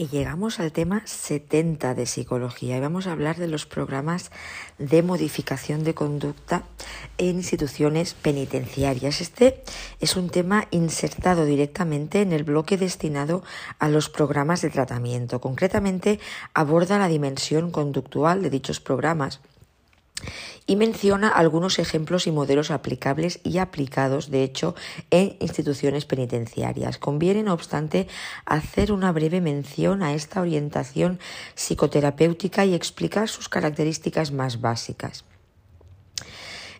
Y llegamos al tema 70 de psicología y vamos a hablar de los programas de modificación de conducta en instituciones penitenciarias. Este es un tema insertado directamente en el bloque destinado a los programas de tratamiento. Concretamente aborda la dimensión conductual de dichos programas y menciona algunos ejemplos y modelos aplicables y aplicados, de hecho, en instituciones penitenciarias. Conviene, no obstante, hacer una breve mención a esta orientación psicoterapéutica y explicar sus características más básicas.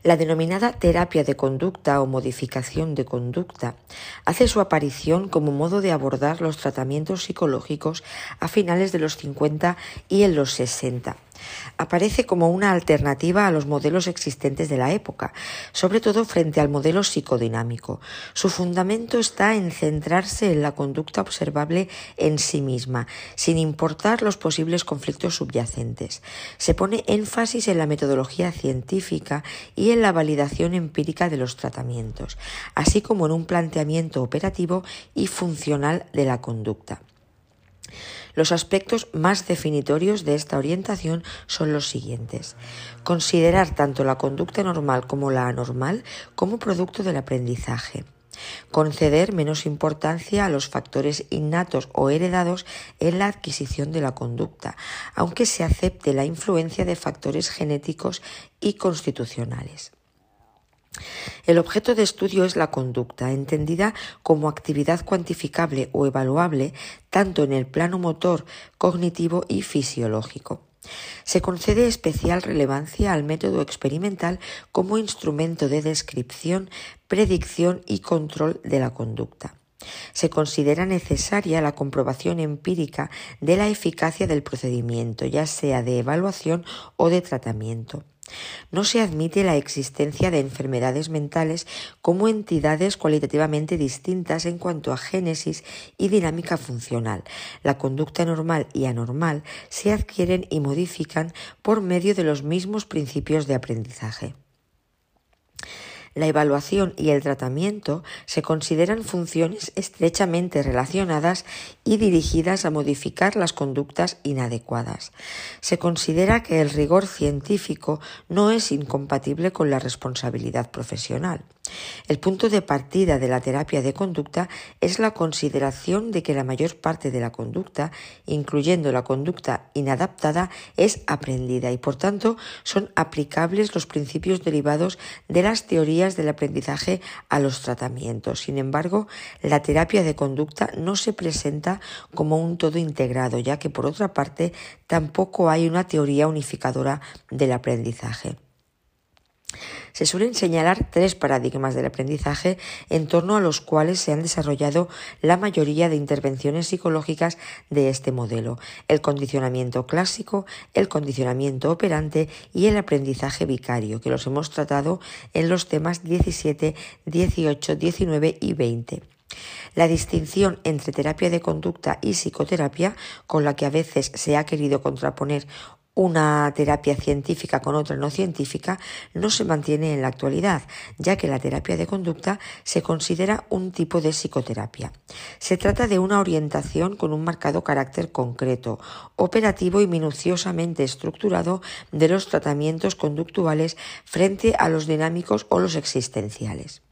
La denominada terapia de conducta o modificación de conducta hace su aparición como modo de abordar los tratamientos psicológicos a finales de los 50 y en los 60 Aparece como una alternativa a los modelos existentes de la época, sobre todo frente al modelo psicodinámico. Su fundamento está en centrarse en la conducta observable en sí misma, sin importar los posibles conflictos subyacentes. Se pone énfasis en la metodología científica y en la validación empírica de los tratamientos, así como en un planteamiento operativo y funcional de la conducta. Los aspectos más definitorios de esta orientación son los siguientes. Considerar tanto la conducta normal como la anormal como producto del aprendizaje. Conceder menos importancia a los factores innatos o heredados en la adquisición de la conducta, aunque se acepte la influencia de factores genéticos y constitucionales. El objeto de estudio es la conducta, entendida como actividad cuantificable o evaluable tanto en el plano motor, cognitivo y fisiológico. Se concede especial relevancia al método experimental como instrumento de descripción, predicción y control de la conducta. Se considera necesaria la comprobación empírica de la eficacia del procedimiento, ya sea de evaluación o de tratamiento. No se admite la existencia de enfermedades mentales como entidades cualitativamente distintas en cuanto a génesis y dinámica funcional. La conducta normal y anormal se adquieren y modifican por medio de los mismos principios de aprendizaje. La evaluación y el tratamiento se consideran funciones estrechamente relacionadas y dirigidas a modificar las conductas inadecuadas. Se considera que el rigor científico no es incompatible con la responsabilidad profesional. El punto de partida de la terapia de conducta es la consideración de que la mayor parte de la conducta, incluyendo la conducta inadaptada, es aprendida y por tanto son aplicables los principios derivados de las teorías del aprendizaje a los tratamientos. Sin embargo, la terapia de conducta no se presenta como un todo integrado, ya que por otra parte tampoco hay una teoría unificadora del aprendizaje. Se suelen señalar tres paradigmas del aprendizaje en torno a los cuales se han desarrollado la mayoría de intervenciones psicológicas de este modelo, el condicionamiento clásico, el condicionamiento operante y el aprendizaje vicario, que los hemos tratado en los temas 17, 18, 19 y 20. La distinción entre terapia de conducta y psicoterapia, con la que a veces se ha querido contraponer una terapia científica con otra no científica no se mantiene en la actualidad, ya que la terapia de conducta se considera un tipo de psicoterapia. Se trata de una orientación con un marcado carácter concreto, operativo y minuciosamente estructurado de los tratamientos conductuales frente a los dinámicos o los existenciales.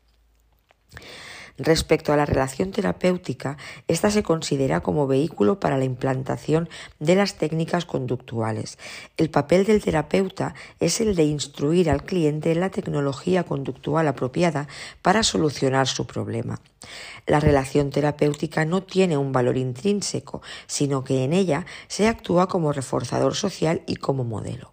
Respecto a la relación terapéutica, esta se considera como vehículo para la implantación de las técnicas conductuales. El papel del terapeuta es el de instruir al cliente en la tecnología conductual apropiada para solucionar su problema. La relación terapéutica no tiene un valor intrínseco, sino que en ella se actúa como reforzador social y como modelo.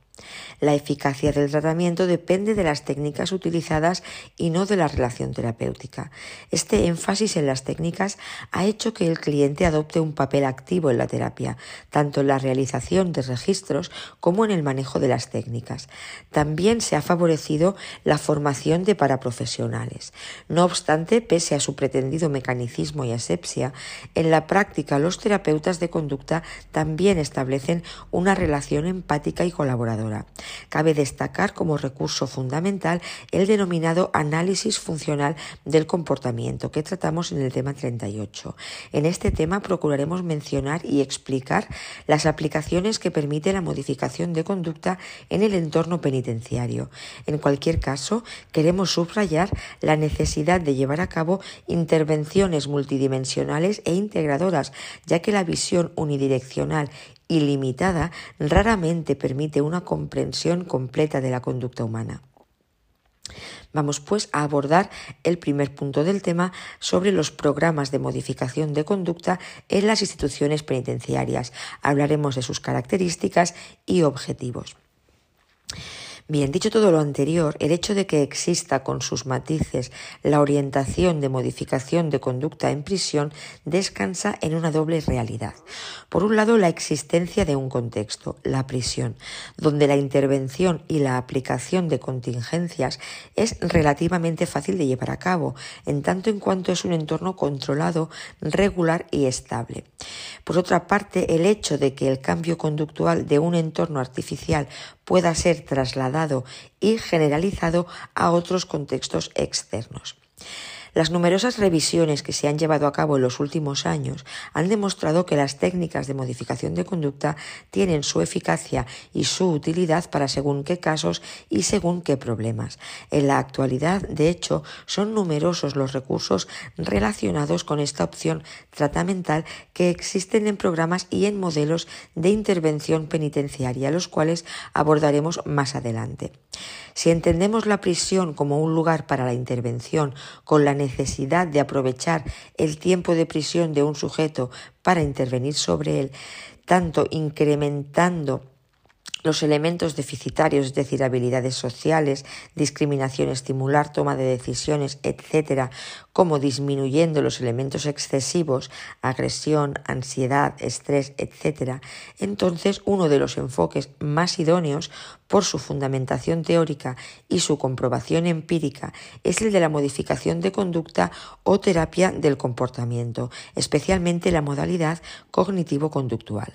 La eficacia del tratamiento depende de las técnicas utilizadas y no de la relación terapéutica. Este énfasis en las técnicas ha hecho que el cliente adopte un papel activo en la terapia, tanto en la realización de registros como en el manejo de las técnicas. También se ha favorecido la formación de paraprofesionales. No obstante, pese a su pretendido mecanicismo y asepsia, en la práctica los terapeutas de conducta también establecen una relación empática y colaboradora. Cabe destacar como recurso fundamental el denominado análisis funcional del comportamiento que tratamos en el tema 38. En este tema procuraremos mencionar y explicar las aplicaciones que permite la modificación de conducta en el entorno penitenciario. En cualquier caso, queremos subrayar la necesidad de llevar a cabo intervenciones multidimensionales e integradoras, ya que la visión unidireccional y limitada raramente permite una comprensión completa de la conducta humana. Vamos pues a abordar el primer punto del tema sobre los programas de modificación de conducta en las instituciones penitenciarias. Hablaremos de sus características y objetivos. Bien, dicho todo lo anterior, el hecho de que exista con sus matices la orientación de modificación de conducta en prisión descansa en una doble realidad. Por un lado, la existencia de un contexto, la prisión, donde la intervención y la aplicación de contingencias es relativamente fácil de llevar a cabo, en tanto en cuanto es un entorno controlado, regular y estable. Por otra parte, el hecho de que el cambio conductual de un entorno artificial pueda ser trasladado y generalizado a otros contextos externos. Las numerosas revisiones que se han llevado a cabo en los últimos años han demostrado que las técnicas de modificación de conducta tienen su eficacia y su utilidad para según qué casos y según qué problemas. En la actualidad, de hecho, son numerosos los recursos relacionados con esta opción tratamental que existen en programas y en modelos de intervención penitenciaria, los cuales abordaremos más adelante. Si entendemos la prisión como un lugar para la intervención con la necesidad de aprovechar el tiempo de prisión de un sujeto para intervenir sobre él, tanto incrementando los elementos deficitarios, es decir, habilidades sociales, discriminación, estimular, toma de decisiones, etcétera, como disminuyendo los elementos excesivos, agresión, ansiedad, estrés, etcétera, entonces uno de los enfoques más idóneos por su fundamentación teórica y su comprobación empírica es el de la modificación de conducta o terapia del comportamiento, especialmente la modalidad cognitivo-conductual.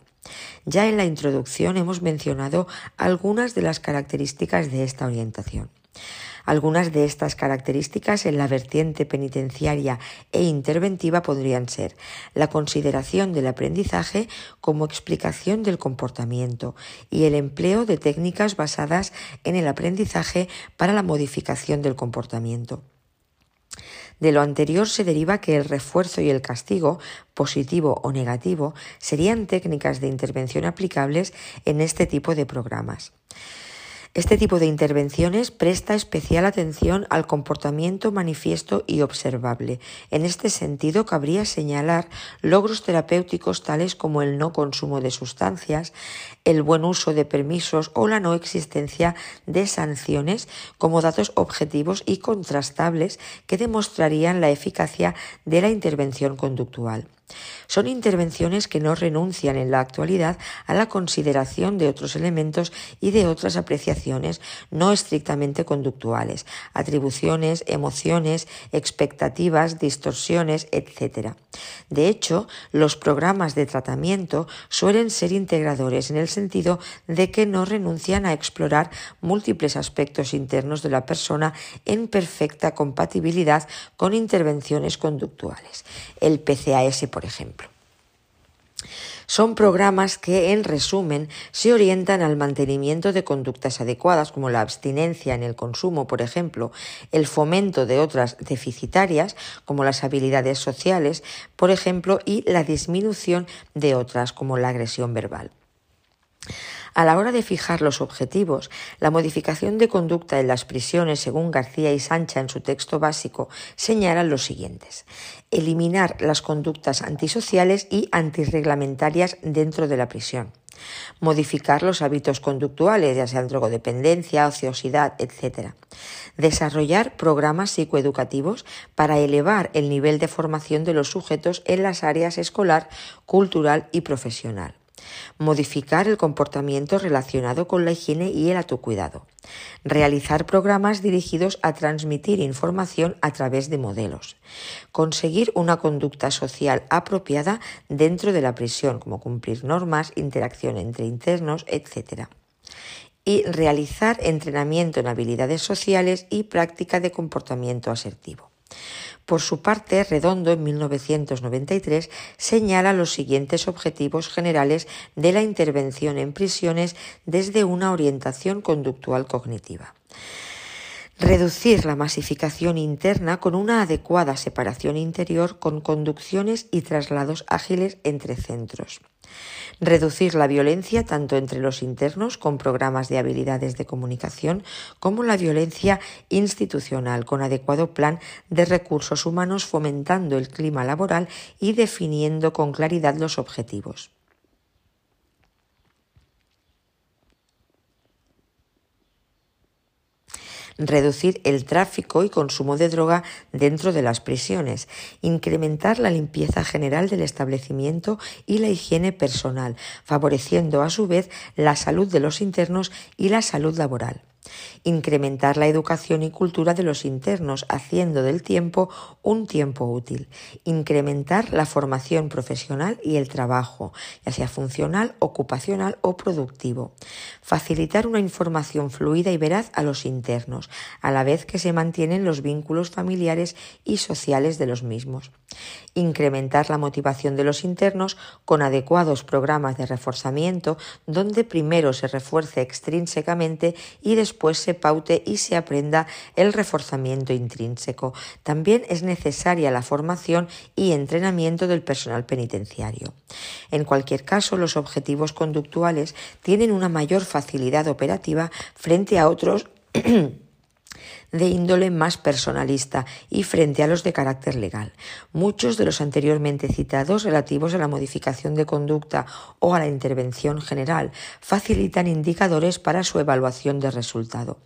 Ya en la introducción hemos mencionado algunas de las características de esta orientación. Algunas de estas características en la vertiente penitenciaria e interventiva podrían ser la consideración del aprendizaje como explicación del comportamiento y el empleo de técnicas basadas en el aprendizaje para la modificación del comportamiento. De lo anterior se deriva que el refuerzo y el castigo, positivo o negativo, serían técnicas de intervención aplicables en este tipo de programas. Este tipo de intervenciones presta especial atención al comportamiento manifiesto y observable. En este sentido, cabría señalar logros terapéuticos tales como el no consumo de sustancias, el buen uso de permisos o la no existencia de sanciones como datos objetivos y contrastables que demostrarían la eficacia de la intervención conductual. Son intervenciones que no renuncian en la actualidad a la consideración de otros elementos y de otras apreciaciones no estrictamente conductuales, atribuciones, emociones, expectativas, distorsiones, etc. De hecho, los programas de tratamiento suelen ser integradores en el sentido de que no renuncian a explorar múltiples aspectos internos de la persona en perfecta compatibilidad con intervenciones conductuales. El PCAS, por ejemplo. Son programas que, en resumen, se orientan al mantenimiento de conductas adecuadas, como la abstinencia en el consumo, por ejemplo, el fomento de otras deficitarias, como las habilidades sociales, por ejemplo, y la disminución de otras, como la agresión verbal. A la hora de fijar los objetivos, la modificación de conducta en las prisiones, según García y Sancha en su texto básico, señalan los siguientes. Eliminar las conductas antisociales y antirreglamentarias dentro de la prisión. Modificar los hábitos conductuales, ya sean drogodependencia, ociosidad, etc. Desarrollar programas psicoeducativos para elevar el nivel de formación de los sujetos en las áreas escolar, cultural y profesional modificar el comportamiento relacionado con la higiene y el autocuidado, realizar programas dirigidos a transmitir información a través de modelos, conseguir una conducta social apropiada dentro de la prisión, como cumplir normas, interacción entre internos, etc y realizar entrenamiento en habilidades sociales y práctica de comportamiento asertivo. Por su parte, Redondo en 1993 señala los siguientes objetivos generales de la intervención en prisiones desde una orientación conductual cognitiva. Reducir la masificación interna con una adecuada separación interior con conducciones y traslados ágiles entre centros. Reducir la violencia tanto entre los internos con programas de habilidades de comunicación como la violencia institucional con adecuado plan de recursos humanos fomentando el clima laboral y definiendo con claridad los objetivos. Reducir el tráfico y consumo de droga dentro de las prisiones, incrementar la limpieza general del establecimiento y la higiene personal, favoreciendo a su vez la salud de los internos y la salud laboral incrementar la educación y cultura de los internos, haciendo del tiempo un tiempo útil, incrementar la formación profesional y el trabajo, ya sea funcional, ocupacional o productivo, facilitar una información fluida y veraz a los internos, a la vez que se mantienen los vínculos familiares y sociales de los mismos, incrementar la motivación de los internos con adecuados programas de reforzamiento donde primero se refuerce extrínsecamente y después se paute y se aprenda el reforzamiento intrínseco. También es necesaria la formación y entrenamiento del personal penitenciario. En cualquier caso, los objetivos conductuales tienen una mayor facilidad operativa frente a otros de índole más personalista y frente a los de carácter legal. Muchos de los anteriormente citados relativos a la modificación de conducta o a la intervención general facilitan indicadores para su evaluación de resultado.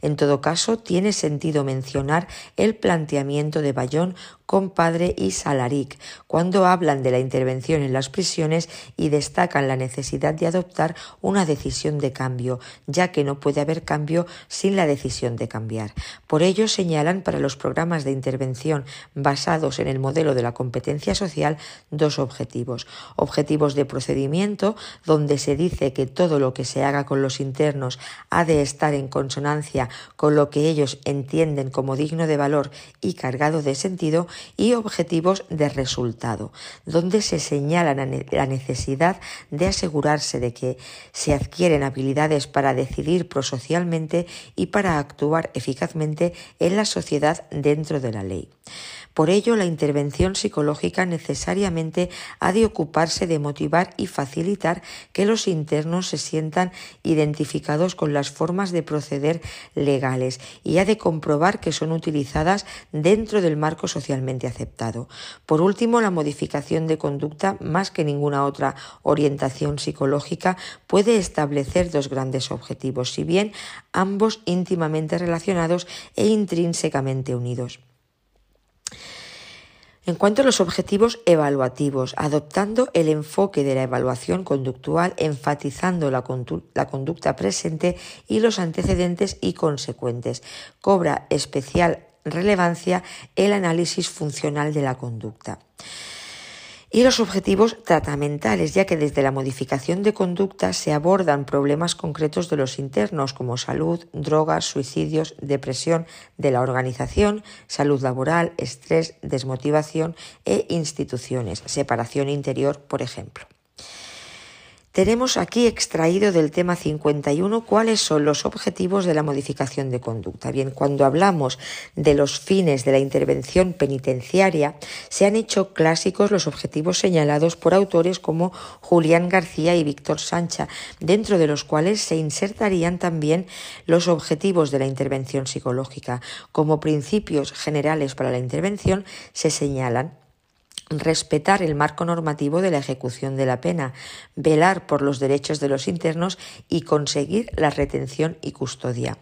En todo caso, tiene sentido mencionar el planteamiento de Bayón Compadre y Salaric, cuando hablan de la intervención en las prisiones y destacan la necesidad de adoptar una decisión de cambio, ya que no puede haber cambio sin la decisión de cambiar. Por ello señalan para los programas de intervención basados en el modelo de la competencia social dos objetivos. Objetivos de procedimiento, donde se dice que todo lo que se haga con los internos ha de estar en consonancia con lo que ellos entienden como digno de valor y cargado de sentido, y objetivos de resultado, donde se señala la necesidad de asegurarse de que se adquieren habilidades para decidir prosocialmente y para actuar eficazmente en la sociedad dentro de la ley. Por ello, la intervención psicológica necesariamente ha de ocuparse de motivar y facilitar que los internos se sientan identificados con las formas de proceder legales y ha de comprobar que son utilizadas dentro del marco socialmente aceptado. Por último, la modificación de conducta, más que ninguna otra orientación psicológica, puede establecer dos grandes objetivos, si bien ambos íntimamente relacionados e intrínsecamente unidos. En cuanto a los objetivos evaluativos, adoptando el enfoque de la evaluación conductual, enfatizando la, conducta presente y los antecedentes y consecuentes, cobra especial relevancia el análisis funcional de la conducta y los objetivos tratamentales, ya que desde la modificación de conducta se abordan problemas concretos de los internos como salud, drogas, suicidios, depresión de la organización, salud laboral, estrés, desmotivación e instituciones, separación interior, por ejemplo. Tenemos aquí extraído del tema 51 cuáles son los objetivos de la modificación de conducta. Bien, cuando hablamos de los fines de la intervención penitenciaria, se han hecho clásicos los objetivos señalados por autores como Julián García y Víctor Sancha, dentro de los cuales se insertarían también los objetivos de la intervención psicológica. Como principios generales para la intervención se señalan respetar el marco normativo de la ejecución de la pena, velar por los derechos de los internos y conseguir la retención y custodia.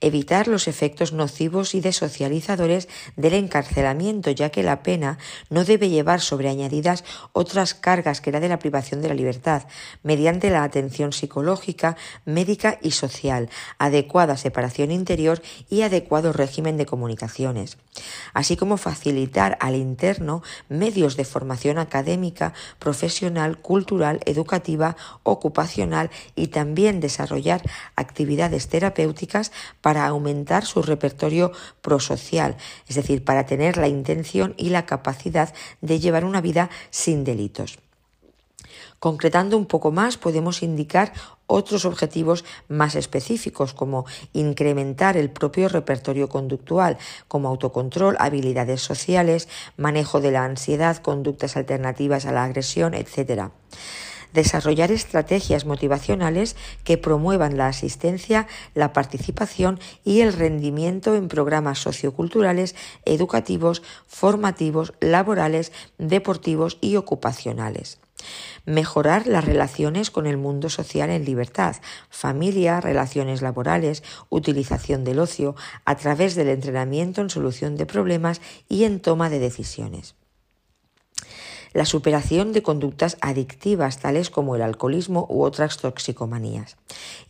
Evitar los efectos nocivos y desocializadores del encarcelamiento, ya que la pena no debe llevar sobre añadidas otras cargas que la de la privación de la libertad, mediante la atención psicológica, médica y social, adecuada separación interior y adecuado régimen de comunicaciones, así como facilitar al interno medios de formación académica, profesional, cultural, educativa, ocupacional y también desarrollar actividades terapéuticas para aumentar su repertorio prosocial, es decir, para tener la intención y la capacidad de llevar una vida sin delitos. Concretando un poco más, podemos indicar otros objetivos más específicos, como incrementar el propio repertorio conductual, como autocontrol, habilidades sociales, manejo de la ansiedad, conductas alternativas a la agresión, etc desarrollar estrategias motivacionales que promuevan la asistencia, la participación y el rendimiento en programas socioculturales, educativos, formativos, laborales, deportivos y ocupacionales. Mejorar las relaciones con el mundo social en libertad, familia, relaciones laborales, utilización del ocio, a través del entrenamiento en solución de problemas y en toma de decisiones la superación de conductas adictivas tales como el alcoholismo u otras toxicomanías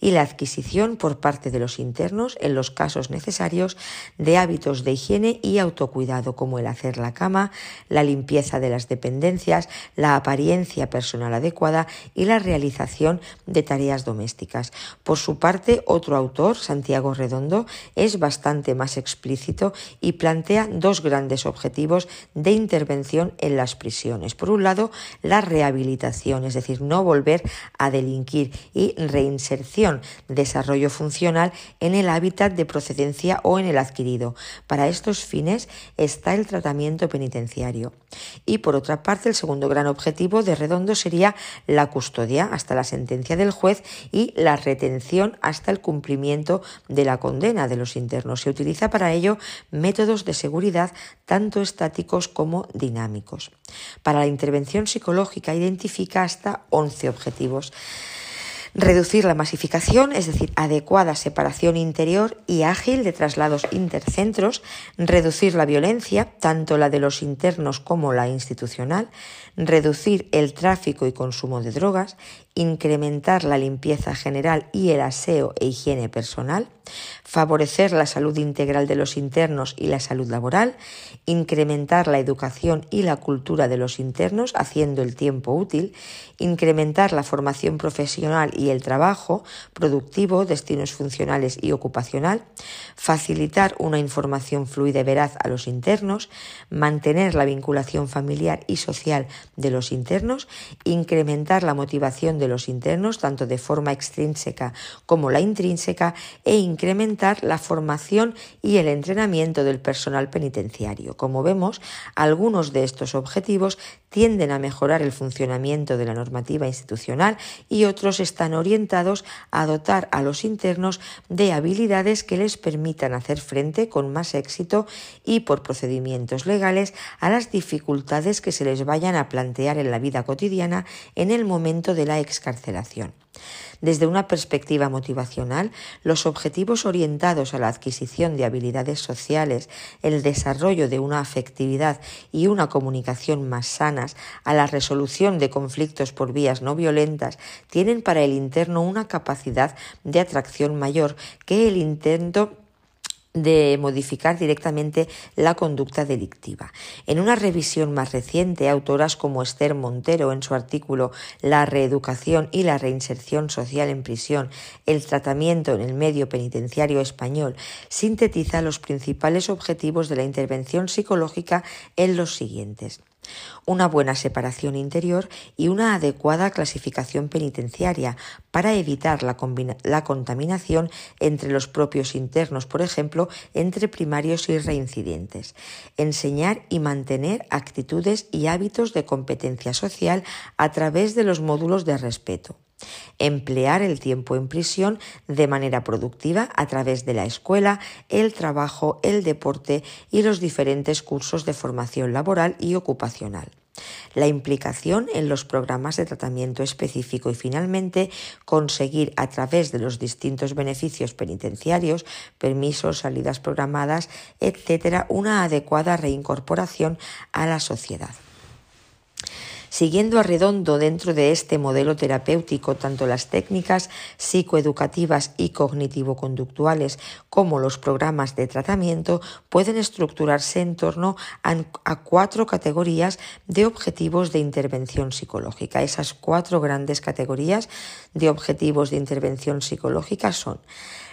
y la adquisición por parte de los internos, en los casos necesarios, de hábitos de higiene y autocuidado como el hacer la cama, la limpieza de las dependencias, la apariencia personal adecuada y la realización de tareas domésticas. Por su parte, otro autor, Santiago Redondo, es bastante más explícito y plantea dos grandes objetivos de intervención en las prisiones por un lado, la rehabilitación, es decir, no volver a delinquir y reinserción, desarrollo funcional en el hábitat de procedencia o en el adquirido. Para estos fines está el tratamiento penitenciario. Y por otra parte, el segundo gran objetivo de Redondo sería la custodia hasta la sentencia del juez y la retención hasta el cumplimiento de la condena de los internos. Se utiliza para ello métodos de seguridad tanto estáticos como dinámicos. Para la intervención psicológica identifica hasta 11 objetivos. Reducir la masificación, es decir, adecuada separación interior y ágil de traslados intercentros. Reducir la violencia, tanto la de los internos como la institucional. Reducir el tráfico y consumo de drogas. Incrementar la limpieza general y el aseo e higiene personal favorecer la salud integral de los internos y la salud laboral, incrementar la educación y la cultura de los internos haciendo el tiempo útil, incrementar la formación profesional y el trabajo productivo, destinos funcionales y ocupacional, facilitar una información fluida y veraz a los internos, mantener la vinculación familiar y social de los internos, incrementar la motivación de los internos tanto de forma extrínseca como la intrínseca e incrementar la formación y el entrenamiento del personal penitenciario. Como vemos, algunos de estos objetivos tienden a mejorar el funcionamiento de la normativa institucional y otros están orientados a dotar a los internos de habilidades que les permitan hacer frente con más éxito y por procedimientos legales a las dificultades que se les vayan a plantear en la vida cotidiana en el momento de la Desde una perspectiva motivacional, los objetivos orientados a la adquisición de habilidades sociales, el desarrollo de una afectividad y una comunicación más sanas, a la resolución de conflictos por vías no violentas, tienen para el interno una capacidad de atracción mayor que el intento de modificar directamente la conducta delictiva. En una revisión más reciente, autoras como Esther Montero, en su artículo La reeducación y la reinserción social en prisión, el tratamiento en el medio penitenciario español, sintetiza los principales objetivos de la intervención psicológica en los siguientes una buena separación interior y una adecuada clasificación penitenciaria para evitar la, la, contaminación entre los propios internos, por ejemplo, entre primarios y reincidentes. Enseñar y mantener actitudes y hábitos de competencia social a través de los módulos de respeto. Emplear el tiempo en prisión de manera productiva a través de la escuela, el trabajo, el deporte y los diferentes cursos de formación laboral y ocupacional. la implicación en los programas de tratamiento específico y finalmente conseguir a través de los distintos beneficios penitenciarios, permisos, salidas programadas, etcétera, una adecuada reincorporación a la sociedad. Siguiendo a redondo dentro de este modelo terapéutico, tanto las técnicas psicoeducativas y cognitivo-conductuales como los programas de tratamiento pueden estructurarse en torno a, cuatro categorías de objetivos de intervención psicológica. Esas cuatro grandes categorías de objetivos de intervención psicológica son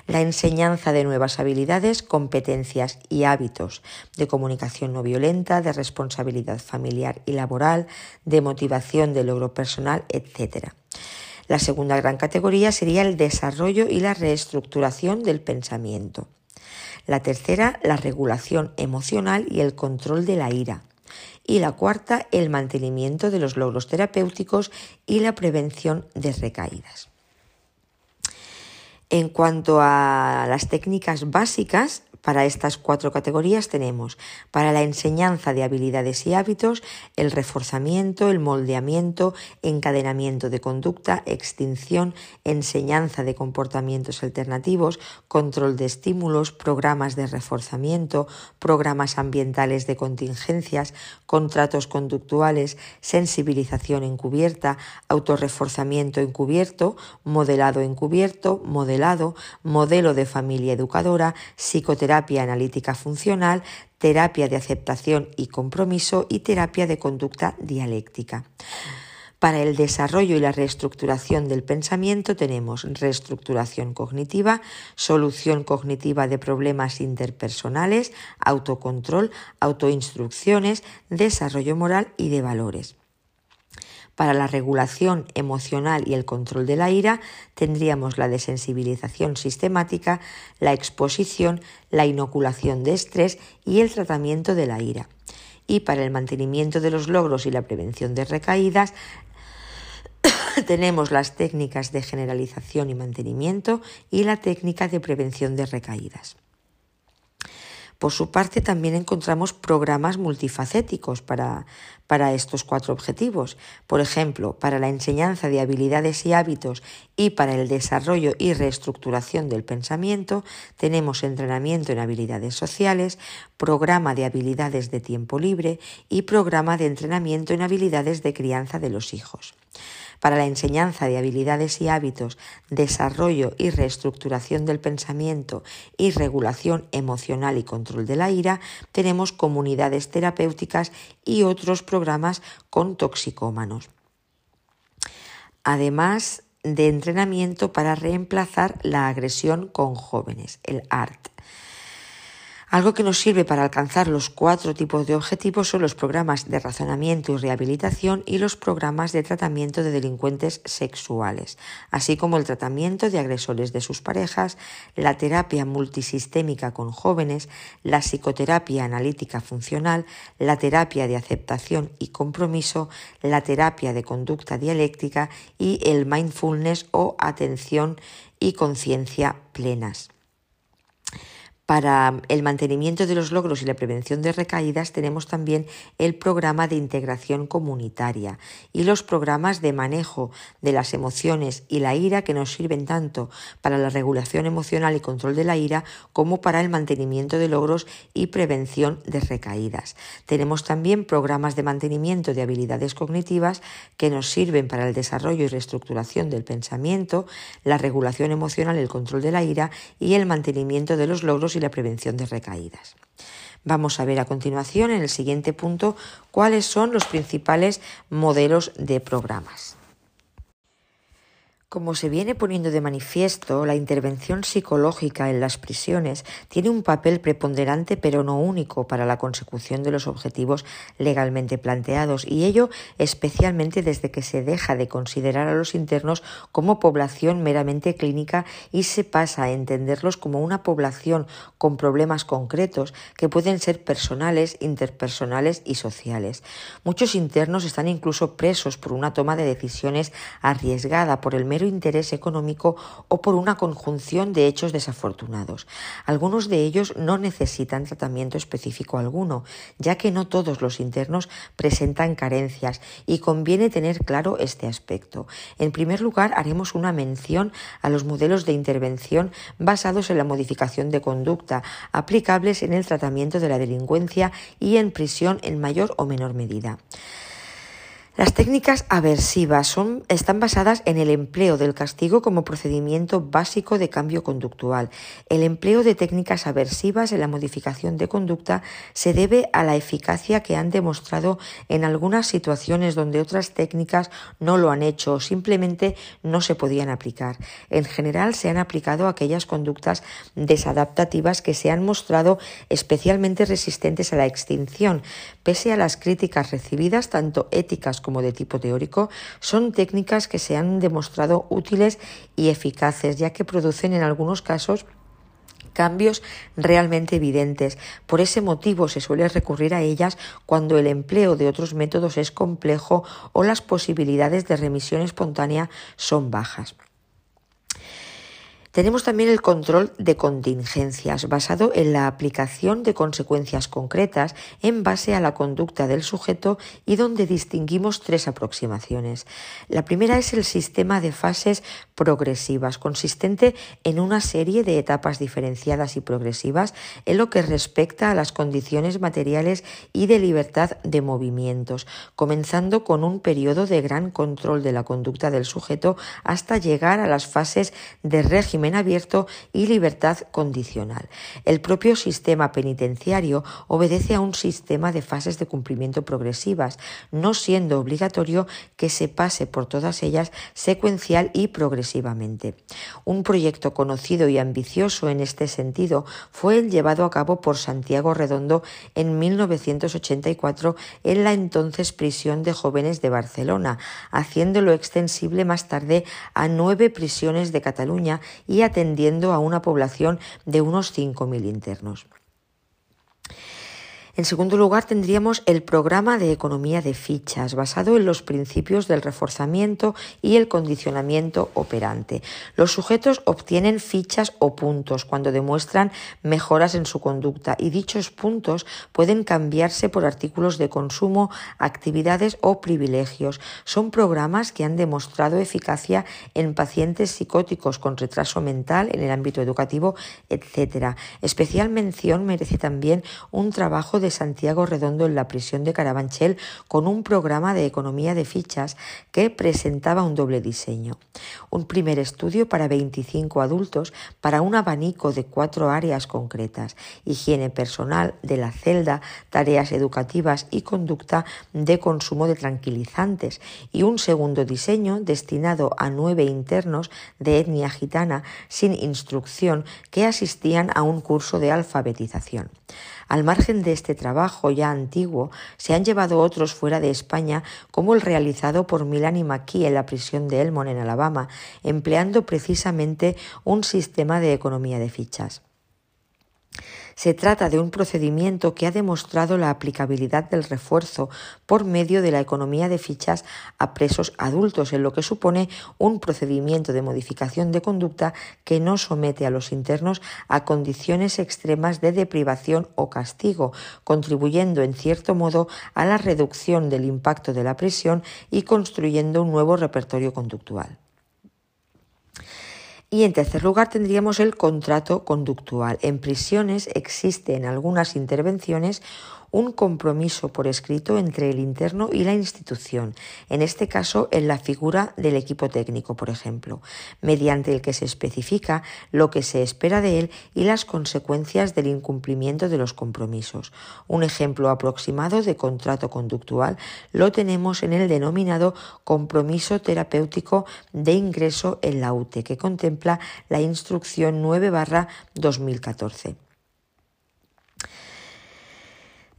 la enseñanza de nuevas habilidades, competencias y hábitos de comunicación no violenta, de responsabilidad familiar y laboral, de motivación de logro personal, etc. La segunda gran categoría sería el desarrollo y la reestructuración del pensamiento. La tercera, la regulación emocional y el control de la ira. Y la cuarta, el mantenimiento de los logros terapéuticos y la prevención de recaídas. En cuanto a las técnicas básicas, para estas cuatro categorías tenemos para la enseñanza de habilidades y hábitos el reforzamiento, el moldeamiento, encadenamiento de conducta, extinción, enseñanza de comportamientos alternativos, control de estímulos, programas de reforzamiento, programas ambientales de contingencias, contratos conductuales, sensibilización encubierta, autorreforzamiento encubierto, modelado encubierto, modelado, modelo de familia educadora, psicoterapia terapia analítica funcional, terapia de aceptación y compromiso y terapia de conducta dialéctica. Para el desarrollo y la reestructuración del pensamiento tenemos reestructuración cognitiva, solución cognitiva de problemas interpersonales, autocontrol, autoinstrucciones, desarrollo moral y de valores. Para la regulación emocional y el control de la ira tendríamos la desensibilización sistemática, la exposición, la inoculación de estrés y el tratamiento de la ira. Y para el mantenimiento de los logros y la prevención de recaídas, tenemos las técnicas de generalización y mantenimiento y la técnica de prevención de recaídas. Por su parte, también encontramos programas multifacéticos para, para estos cuatro objetivos. Por ejemplo, para la enseñanza de habilidades y hábitos y para el desarrollo y reestructuración del pensamiento, tenemos entrenamiento en habilidades sociales, programa de habilidades de tiempo libre y programa de entrenamiento en habilidades de crianza de los hijos para la enseñanza de habilidades y hábitos, desarrollo y reestructuración del pensamiento y regulación emocional y control de la ira, tenemos comunidades terapéuticas y otros programas con toxicómanos. Además de entrenamiento para reemplazar la agresión con jóvenes, el ART. Algo que nos sirve para alcanzar los cuatro tipos de objetivos son los programas de razonamiento y rehabilitación y los programas de tratamiento de delincuentes sexuales, así como el tratamiento de agresores de sus parejas, la terapia multisistémica con jóvenes, la psicoterapia analítica funcional, la terapia de aceptación y compromiso, la terapia de conducta dialéctica y el mindfulness o atención y conciencia plenas. Para el mantenimiento de los logros y la prevención de recaídas tenemos también el programa de integración comunitaria y los programas de manejo de las emociones y la ira que nos sirven tanto para la regulación emocional y control de la ira como para el mantenimiento de logros y prevención de recaídas. Tenemos también programas de mantenimiento de habilidades cognitivas que nos sirven para el desarrollo y reestructuración del pensamiento, la regulación emocional, el control de la ira y el mantenimiento de los logros y la prevención de recaídas. Vamos a ver a continuación en el siguiente punto cuáles son los principales modelos de programas. Como se viene poniendo de manifiesto, la intervención psicológica en las prisiones tiene un papel preponderante pero no único para la consecución de los objetivos legalmente planteados y ello especialmente desde que se deja de considerar a los internos como población meramente clínica y se pasa a entenderlos como una población con problemas concretos que pueden ser personales, interpersonales y sociales. Muchos internos están incluso presos por una toma de decisiones arriesgada por el mero interés económico o por una conjunción de hechos desafortunados. Algunos de ellos no necesitan tratamiento específico alguno, ya que no todos los internos presentan carencias y conviene tener claro este aspecto. En primer lugar, haremos una mención a los modelos de intervención basados en la modificación de conducta, aplicables en el tratamiento de la delincuencia y en prisión en mayor o menor medida. Las técnicas aversivas son, están basadas en el empleo del castigo como procedimiento básico de cambio conductual. El empleo de técnicas aversivas en la modificación de conducta se debe a la eficacia que han demostrado en algunas situaciones donde otras técnicas no lo han hecho o simplemente no se podían aplicar. En general se han aplicado aquellas conductas desadaptativas que se han mostrado especialmente resistentes a la extinción, pese a las críticas recibidas tanto éticas como de tipo teórico, son técnicas que se han demostrado útiles y eficaces, ya que producen en algunos casos cambios realmente evidentes. Por ese motivo se suele recurrir a ellas cuando el empleo de otros métodos es complejo o las posibilidades de remisión espontánea son bajas. Tenemos también el control de contingencias, basado en la aplicación de consecuencias concretas en base a la conducta del sujeto y donde distinguimos tres aproximaciones. La primera es el sistema de fases progresivas, consistente en una serie de etapas diferenciadas y progresivas en lo que respecta a las condiciones materiales y de libertad de movimientos, comenzando con un periodo de gran control de la conducta del sujeto hasta llegar a las fases de régimen abierto y libertad condicional. El propio sistema penitenciario obedece a un sistema de fases de cumplimiento progresivas, no siendo obligatorio que se pase por todas ellas secuencial y progresivamente. Un proyecto conocido y ambicioso en este sentido fue el llevado a cabo por Santiago Redondo en 1984 en la entonces prisión de jóvenes de Barcelona, haciéndolo extensible más tarde a nueve prisiones de Cataluña y atendiendo a una población de unos 5.000 internos. En segundo lugar, tendríamos el programa de economía de fichas, basado en los principios del reforzamiento y el condicionamiento operante. Los sujetos obtienen fichas o puntos cuando demuestran mejoras en su conducta y dichos puntos pueden cambiarse por artículos de consumo, actividades o privilegios. Son programas que han demostrado eficacia en pacientes psicóticos con retraso mental en el ámbito educativo, etc. Especial mención merece también un trabajo de Santiago Redondo en la prisión de Carabanchel con un programa de economía de fichas que presentaba un doble diseño. Un primer estudio para 25 adultos para un abanico de cuatro áreas concretas, higiene personal de la celda, tareas educativas y conducta de consumo de tranquilizantes, y un segundo diseño destinado a nueve internos de etnia gitana sin instrucción que asistían a un curso de alfabetización. Al margen de este trabajo ya antiguo, se han llevado otros fuera de España, como el realizado por Milani McKee en la prisión de Elmont, en Alabama, empleando precisamente un sistema de economía de fichas. Se trata de un procedimiento que ha demostrado la aplicabilidad del refuerzo por medio de la economía de fichas a presos adultos, en lo que supone un procedimiento de modificación de conducta que no somete a los internos a condiciones extremas de deprivación o castigo, contribuyendo en cierto modo a la reducción del impacto de la prisión y construyendo un nuevo repertorio conductual. Y en tercer lugar tendríamos el contrato conductual. En prisiones existe en algunas intervenciones un compromiso por escrito entre el interno y la institución, en este caso en la figura del equipo técnico, por ejemplo, mediante el que se especifica lo que se espera de él y las consecuencias del incumplimiento de los compromisos. Un ejemplo aproximado de contrato conductual lo tenemos en el denominado compromiso terapéutico de ingreso en la UTE, que contempla la instrucción 9 2014.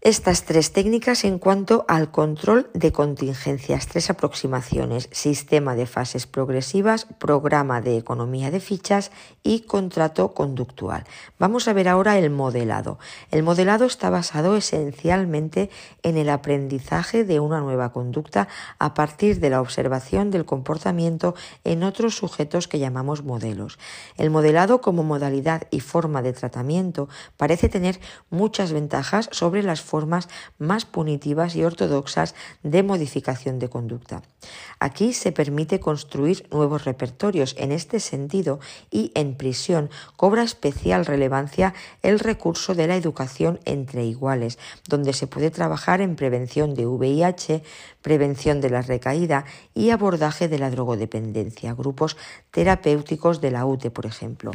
Estas tres técnicas en cuanto al control de contingencias, tres aproximaciones, sistema de fases progresivas, programa de economía de fichas y contrato conductual. Vamos a ver ahora el modelado. El modelado está basado esencialmente en el aprendizaje de una nueva conducta a partir de la observación del comportamiento en otros sujetos que llamamos modelos. El modelado como modalidad y forma de tratamiento parece tener muchas ventajas sobre las formas más punitivas y ortodoxas de modificación de conducta. Aquí se permite construir nuevos repertorios. En este sentido y en prisión cobra especial relevancia el recurso de la educación entre iguales, donde se puede trabajar en prevención de VIH, prevención de la recaída y abordaje de la drogodependencia, grupos terapéuticos de la UTE, por ejemplo.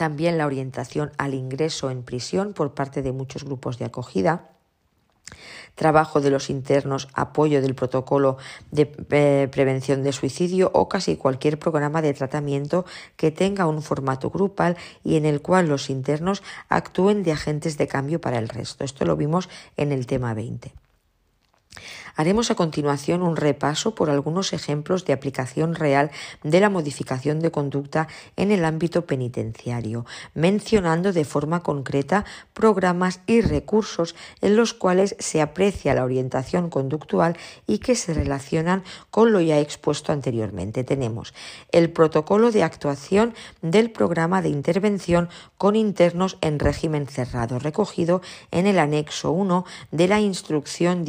También la orientación al ingreso en prisión por parte de muchos grupos de acogida trabajo de los internos, apoyo del protocolo de eh, prevención de suicidio o casi cualquier programa de tratamiento que tenga un formato grupal y en el cual los internos actúen de agentes de cambio para el resto. Esto lo vimos en el tema 20. Haremos a continuación un repaso por algunos ejemplos de aplicación real de la modificación de conducta en el ámbito penitenciario, mencionando de forma concreta programas y recursos en los cuales se aprecia la orientación conductual y que se relacionan con lo ya expuesto anteriormente. Tenemos el protocolo de actuación del programa de intervención con internos en régimen cerrado, recogido en el anexo 1 de la instrucción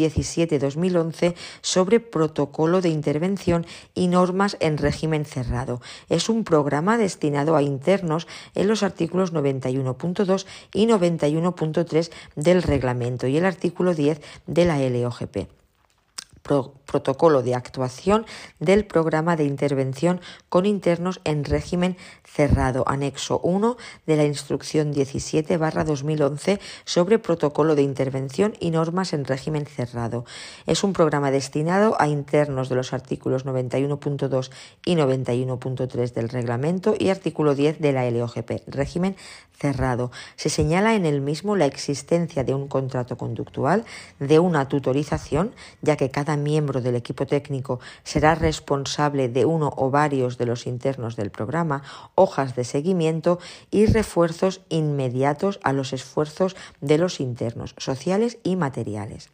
17-2000 sobre protocolo de intervención y normas en régimen cerrado. Es un programa destinado a internos en los artículos 91.2 y 91.3 del reglamento y el artículo 10 de la LOGP protocolo de actuación del programa de intervención con internos en régimen cerrado, anexo 1 de la instrucción 17 2011 sobre protocolo de intervención y normas en régimen cerrado. Es un programa destinado a internos de los artículos 91.2 y 91.3 del reglamento y artículo 10 de la LOGP, régimen cerrado. Se señala en el mismo la existencia de un contrato conductual, de una tutorización, ya que cada miembro del equipo técnico será responsable de uno o varios de los internos del programa, hojas de seguimiento y refuerzos inmediatos a los esfuerzos de los internos, sociales y materiales.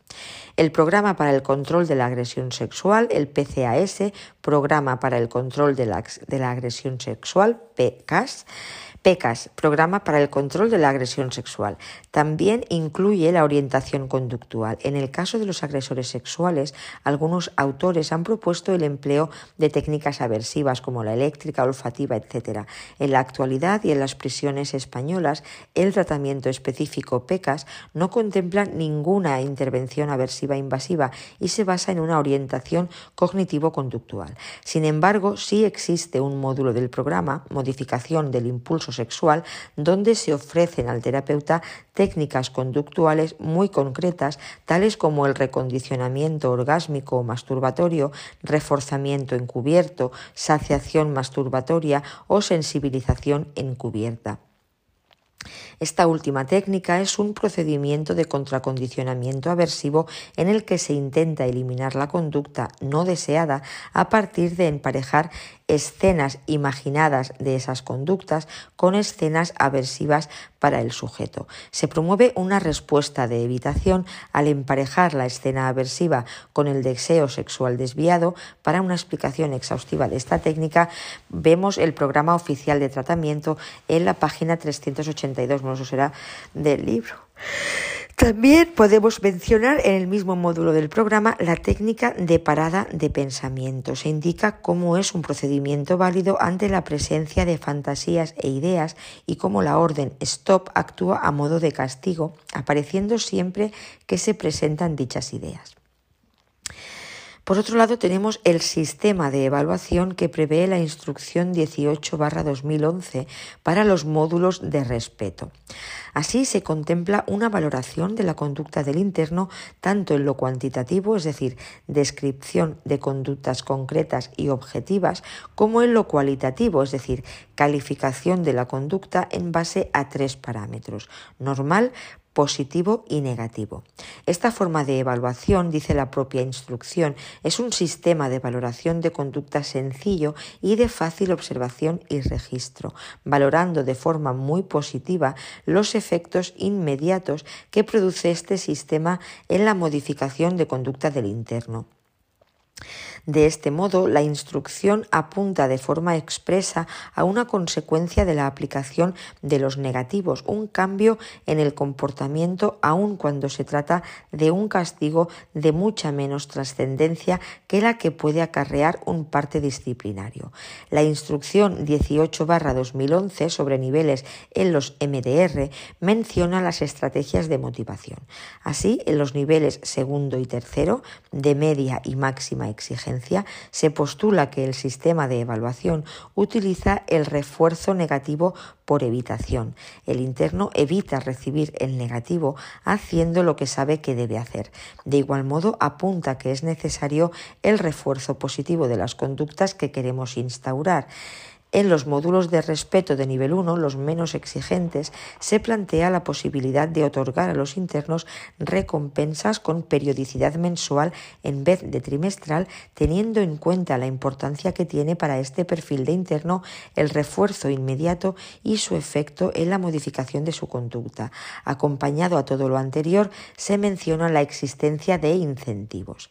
El programa para el control de la agresión sexual, el PCAS, Programa para el Control de la, de la Agresión Sexual, PCAS, PECAS, Programa para el Control de la Agresión Sexual. También incluye la orientación conductual. En el caso de los agresores sexuales, algunos autores han propuesto el empleo de técnicas aversivas como la eléctrica, olfativa, etc. En la actualidad y en las prisiones españolas, el tratamiento específico PECAS no contempla ninguna intervención aversiva invasiva y se basa en una orientación cognitivo-conductual. Sin embargo, sí existe un módulo del programa, modificación del impulso donde se ofrecen al terapeuta técnicas conductuales muy concretas, tales como el recondicionamiento orgásmico o masturbatorio, reforzamiento encubierto, saciación masturbatoria o sensibilización encubierta. Esta última técnica es un procedimiento de contracondicionamiento aversivo en el que se intenta eliminar la conducta no deseada a partir de emparejar escenas imaginadas de esas conductas con escenas aversivas para el sujeto. Se promueve una respuesta de evitación al emparejar la escena aversiva con el deseo sexual desviado. Para una explicación exhaustiva de esta técnica, vemos el programa oficial de tratamiento en la página 382, no eso será del libro. También podemos mencionar en el mismo módulo del programa la técnica de parada de pensamiento. Se indica cómo es un procedimiento válido ante la presencia de fantasías e ideas y cómo la orden stop actúa a modo de castigo, apareciendo siempre que se presentan dichas ideas. Por otro lado, tenemos el sistema de evaluación que prevé la instrucción 18-2011 para los módulos de respeto. Así se contempla una valoración de la conducta del interno tanto en lo cuantitativo, es decir, descripción de conductas concretas y objetivas, como en lo cualitativo, es decir, calificación de la conducta en base a tres parámetros, normal, positivo y negativo. Esta forma de evaluación, dice la propia instrucción, es un sistema de valoración de conducta sencillo y de fácil observación y registro, valorando de forma muy positiva los efectos inmediatos que produce este sistema en la modificación de conducta del interno. De este modo, la instrucción apunta de forma expresa a una consecuencia de la aplicación de los negativos, un cambio en el comportamiento aun cuando se trata de un castigo de mucha menos trascendencia que la que puede acarrear un parte disciplinario. La instrucción 18-2011 sobre niveles en los MDR menciona las estrategias de motivación. Así, en los niveles segundo y tercero, de media y máxima exigencia, se postula que el sistema de evaluación utiliza el refuerzo negativo por evitación. El interno evita recibir el negativo haciendo lo que sabe que debe hacer. De igual modo, apunta que es necesario el refuerzo positivo de las conductas que queremos instaurar. En los módulos de respeto de nivel 1, los menos exigentes, se plantea la posibilidad de otorgar a los internos recompensas con periodicidad mensual en vez de trimestral, teniendo en cuenta la importancia que tiene para este perfil de interno el refuerzo inmediato y su efecto en la modificación de su conducta. Acompañado a todo lo anterior, se menciona la existencia de incentivos.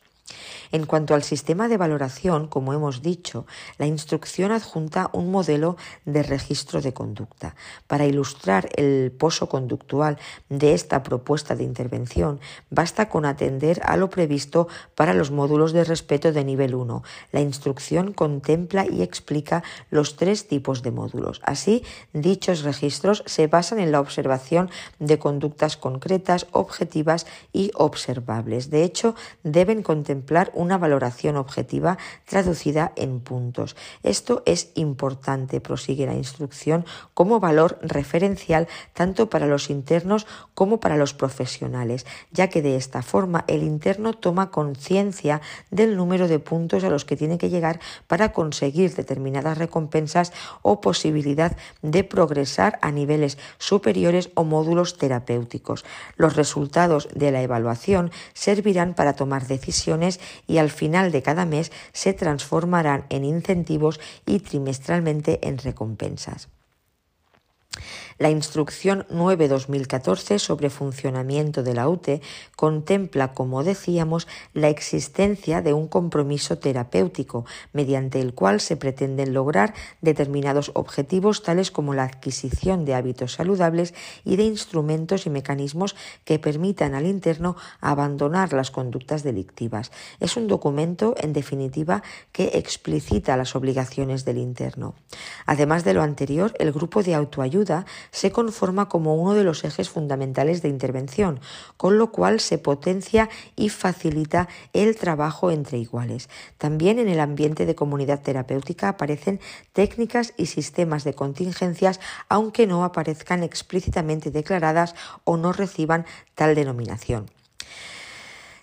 En cuanto al sistema de valoración, como hemos dicho, la instrucción adjunta un modelo de registro de conducta. Para ilustrar el pozo conductual de esta propuesta de intervención, basta con atender a lo previsto para los módulos de respeto de nivel 1. La instrucción contempla y explica los tres tipos de módulos. Así, dichos registros se basan en la observación de conductas concretas, objetivas y observables. De hecho, deben contemplar una valoración objetiva traducida en puntos. Esto es importante, prosigue la instrucción, como valor referencial tanto para los internos como para los profesionales, ya que de esta forma el interno toma conciencia del número de puntos a los que tiene que llegar para conseguir determinadas recompensas o posibilidad de progresar a niveles superiores o módulos terapéuticos. Los resultados de la evaluación servirán para tomar decisiones y al final de cada mes se transformarán en incentivos y trimestralmente en recompensas. La instrucción 9-2014 sobre funcionamiento de la UTE contempla, como decíamos, la existencia de un compromiso terapéutico mediante el cual se pretenden lograr determinados objetivos tales como la adquisición de hábitos saludables y de instrumentos y mecanismos que permitan al interno abandonar las conductas delictivas. Es un documento, en definitiva, que explicita las obligaciones del interno. Además de lo anterior, el grupo de autoayuda se conforma como uno de los ejes fundamentales de intervención, con lo cual se potencia y facilita el trabajo entre iguales. También en el ambiente de comunidad terapéutica aparecen técnicas y sistemas de contingencias, aunque no aparezcan explícitamente declaradas o no reciban tal denominación.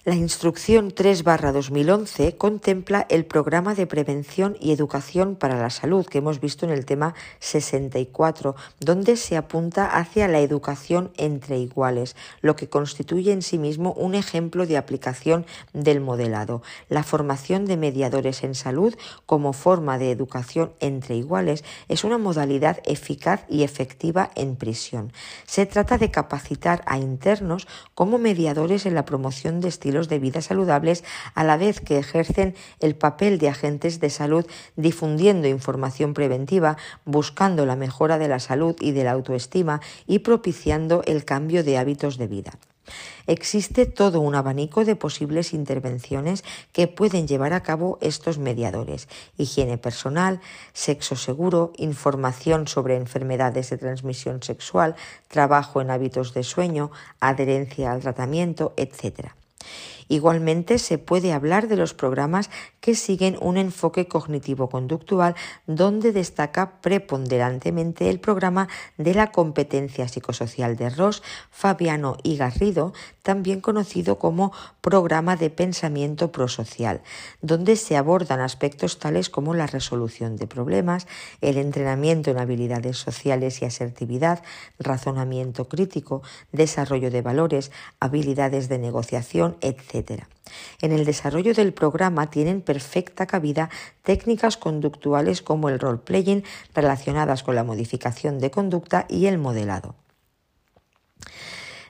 La instrucción 3-2011 contempla el programa de prevención y educación para la salud que hemos visto en el tema 64, donde se apunta hacia la educación entre iguales, lo que constituye en sí mismo un ejemplo de aplicación del modelado. La formación de mediadores en salud como forma de educación entre iguales es una modalidad eficaz y efectiva en prisión. Se trata de capacitar a internos como mediadores en la promoción de estilos de vida saludables a la vez que ejercen el papel de agentes de salud difundiendo información preventiva, buscando la mejora de la salud y de la autoestima y propiciando el cambio de hábitos de vida. Existe todo un abanico de posibles intervenciones que pueden llevar a cabo estos mediadores. Higiene personal, sexo seguro, información sobre enfermedades de transmisión sexual, trabajo en hábitos de sueño, adherencia al tratamiento, etc. Igualmente se puede hablar de los programas que siguen un enfoque cognitivo-conductual donde destaca preponderantemente el programa de la competencia psicosocial de Ross, Fabiano y Garrido, también conocido como programa de pensamiento prosocial, donde se abordan aspectos tales como la resolución de problemas, el entrenamiento en habilidades sociales y asertividad, razonamiento crítico, desarrollo de valores, habilidades de negociación, etc. En el desarrollo del programa tienen perfecta cabida técnicas conductuales como el role-playing relacionadas con la modificación de conducta y el modelado.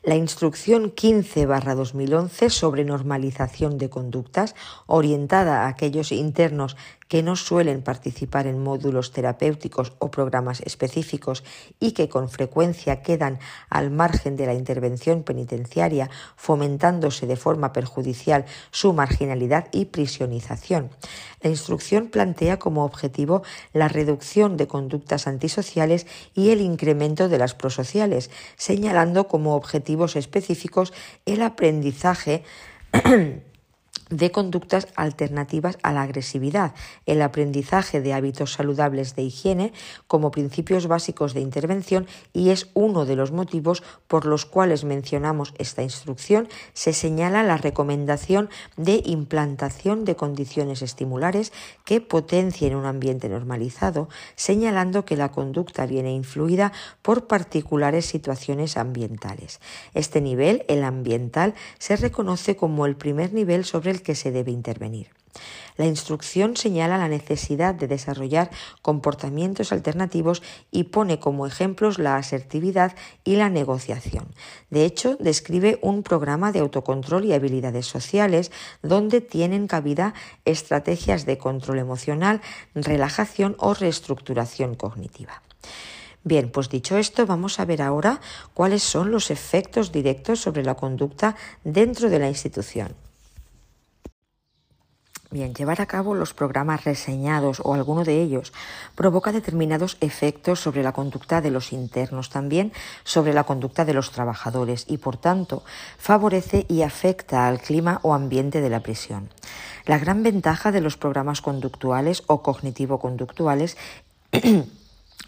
La instrucción 15-2011 sobre normalización de conductas, orientada a aquellos internos que no suelen participar en módulos terapéuticos o programas específicos y que con frecuencia quedan al margen de la intervención penitenciaria, fomentándose de forma perjudicial su marginalidad y prisionización. La instrucción plantea como objetivo la reducción de conductas antisociales y el incremento de las prosociales, señalando como objetivos específicos el aprendizaje de conductas alternativas a la agresividad, el aprendizaje de hábitos saludables de higiene como principios básicos de intervención y es uno de los motivos por los cuales mencionamos esta instrucción, se señala la recomendación de implantación de condiciones estimulares que potencien un ambiente normalizado, señalando que la conducta viene influida por particulares situaciones ambientales. Este nivel, el ambiental, se reconoce como el primer nivel sobre el que se debe intervenir. La instrucción señala la necesidad de desarrollar comportamientos alternativos y pone como ejemplos la asertividad y la negociación. De hecho, describe un programa de autocontrol y habilidades sociales donde tienen cabida estrategias de control emocional, relajación o reestructuración cognitiva. Bien, pues dicho esto, vamos a ver ahora cuáles son los efectos directos sobre la conducta dentro de la institución. Bien, llevar a cabo los programas reseñados o alguno de ellos provoca determinados efectos sobre la conducta de los internos, también sobre la conducta de los trabajadores y, por tanto, favorece y afecta al clima o ambiente de la prisión. La gran ventaja de los programas conductuales o cognitivo-conductuales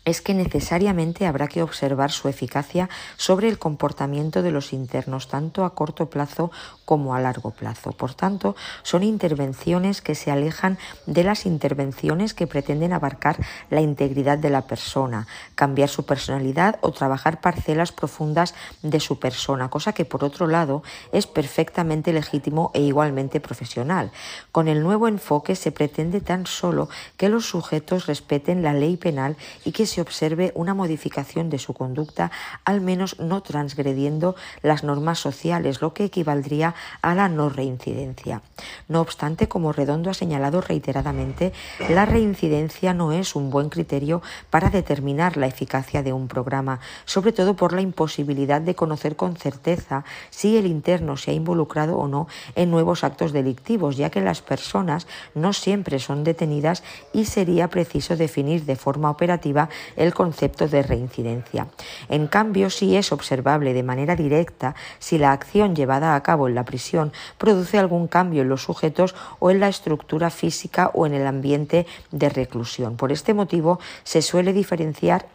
es que necesariamente habrá que observar su eficacia sobre el comportamiento de los internos, tanto a corto plazo como a largo plazo. Por tanto, son intervenciones que se alejan de las intervenciones que pretenden abarcar la integridad de la persona, cambiar su personalidad o trabajar parcelas profundas de su persona, cosa que por otro lado es perfectamente legítimo e igualmente profesional. Con el nuevo enfoque se pretende tan solo que los sujetos respeten la ley penal y que se observe una modificación de su conducta, al menos no transgrediendo las normas sociales, lo que equivaldría a la no reincidencia. No obstante, como Redondo ha señalado reiteradamente, la reincidencia no es un buen criterio para determinar la eficacia de un programa, sobre todo por la imposibilidad de conocer con certeza si el interno se ha involucrado o no en nuevos actos delictivos, ya que las personas no siempre son detenidas y sería preciso definir de forma operativa el concepto de reincidencia. En cambio, sí es observable de manera directa si la acción llevada a cabo en la prisión produce algún cambio en los sujetos o en la estructura física o en el ambiente de reclusión. Por este motivo, se suele diferenciar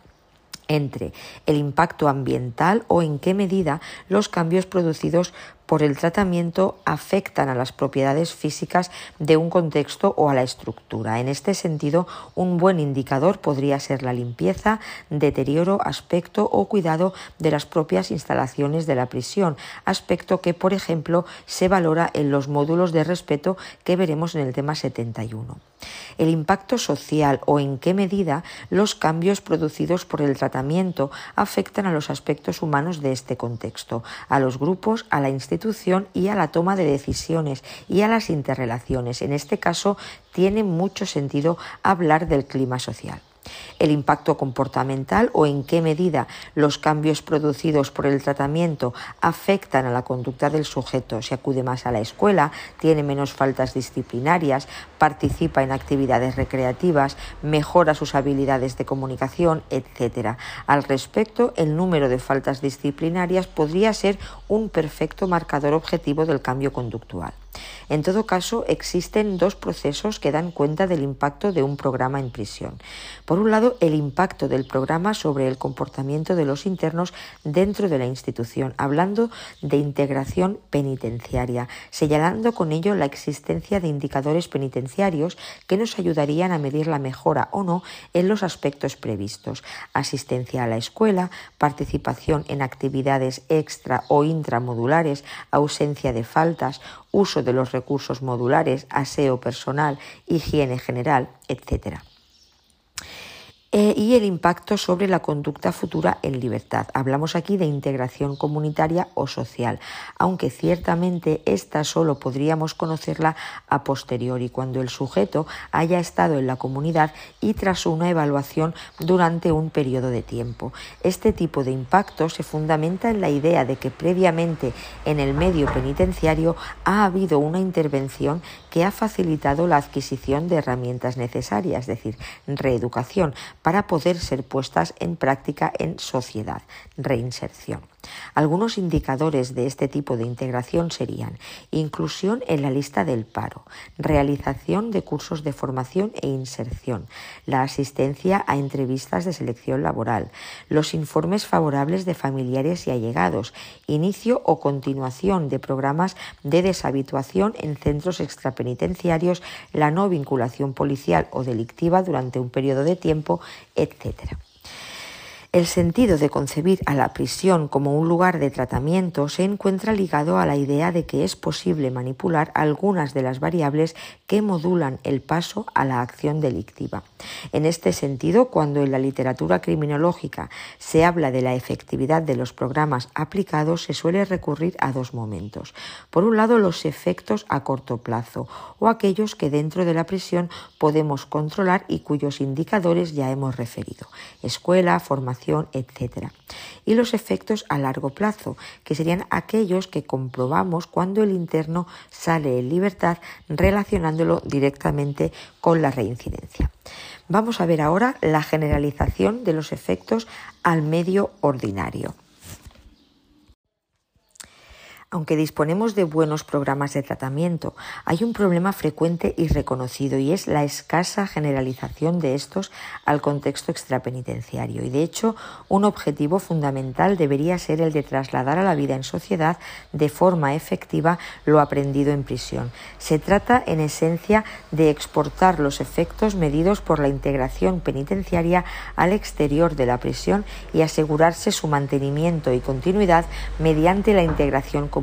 entre el impacto ambiental o en qué medida los cambios producidos por el tratamiento afectan a las propiedades físicas de un contexto o a la estructura. En este sentido, un buen indicador podría ser la limpieza, deterioro, aspecto o cuidado de las propias instalaciones de la prisión, aspecto que, por ejemplo, se valora en los módulos de respeto que veremos en el tema 71. El impacto social o en qué medida los cambios producidos por el tratamiento afectan a los aspectos humanos de este contexto, a los grupos, a la institución, y a la toma de decisiones y a las interrelaciones. En este caso, tiene mucho sentido hablar del clima social el impacto comportamental o en qué medida los cambios producidos por el tratamiento afectan a la conducta del sujeto. Si acude más a la escuela, tiene menos faltas disciplinarias, participa en actividades recreativas, mejora sus habilidades de comunicación, etc. Al respecto, el número de faltas disciplinarias podría ser un perfecto marcador objetivo del cambio conductual. En todo caso, existen dos procesos que dan cuenta del impacto de un programa en prisión. Por un lado, el impacto del programa sobre el comportamiento de los internos dentro de la institución, hablando de integración penitenciaria, señalando con ello la existencia de indicadores penitenciarios que nos ayudarían a medir la mejora o no en los aspectos previstos, asistencia a la escuela, participación en actividades extra o intramodulares, ausencia de faltas, uso de los recursos modulares, aseo personal, higiene general, etc. Eh, y el impacto sobre la conducta futura en libertad. Hablamos aquí de integración comunitaria o social, aunque ciertamente esta solo podríamos conocerla a posteriori, cuando el sujeto haya estado en la comunidad y tras una evaluación durante un periodo de tiempo. Este tipo de impacto se fundamenta en la idea de que previamente en el medio penitenciario ha habido una intervención que ha facilitado la adquisición de herramientas necesarias, es decir, reeducación para poder ser puestas en práctica en sociedad, reinserción. Algunos indicadores de este tipo de integración serían inclusión en la lista del paro, realización de cursos de formación e inserción, la asistencia a entrevistas de selección laboral, los informes favorables de familiares y allegados, inicio o continuación de programas de deshabituación en centros extrapenitenciarios, la no vinculación policial o delictiva durante un periodo de tiempo, etc. El sentido de concebir a la prisión como un lugar de tratamiento se encuentra ligado a la idea de que es posible manipular algunas de las variables que modulan el paso a la acción delictiva. En este sentido, cuando en la literatura criminológica se habla de la efectividad de los programas aplicados, se suele recurrir a dos momentos. Por un lado, los efectos a corto plazo o aquellos que dentro de la prisión podemos controlar y cuyos indicadores ya hemos referido. Escuela, formación, etc. Y los efectos a largo plazo, que serían aquellos que comprobamos cuando el interno sale en libertad relacionándolo directamente con la reincidencia. Vamos a ver ahora la generalización de los efectos al medio ordinario. Aunque disponemos de buenos programas de tratamiento, hay un problema frecuente y reconocido y es la escasa generalización de estos al contexto extrapenitenciario. Y de hecho, un objetivo fundamental debería ser el de trasladar a la vida en sociedad de forma efectiva lo aprendido en prisión. Se trata, en esencia, de exportar los efectos medidos por la integración penitenciaria al exterior de la prisión y asegurarse su mantenimiento y continuidad mediante la integración comunitaria.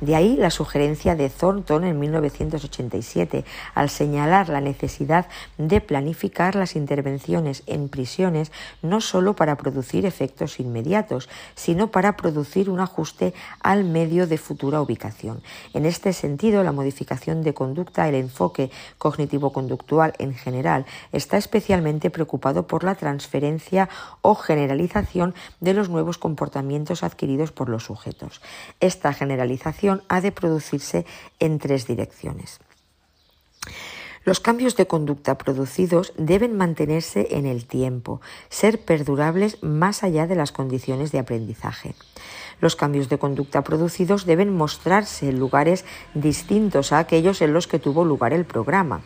De ahí la sugerencia de Thornton en 1987 al señalar la necesidad de planificar las intervenciones en prisiones no solo para producir efectos inmediatos, sino para producir un ajuste al medio de futura ubicación. En este sentido, la modificación de conducta, el enfoque cognitivo-conductual en general, está especialmente preocupado por la transferencia o generalización de los nuevos comportamientos adquiridos por los sujetos. Esta generalización ha de producirse en tres direcciones. Los cambios de conducta producidos deben mantenerse en el tiempo, ser perdurables más allá de las condiciones de aprendizaje. Los cambios de conducta producidos deben mostrarse en lugares distintos a aquellos en los que tuvo lugar el programa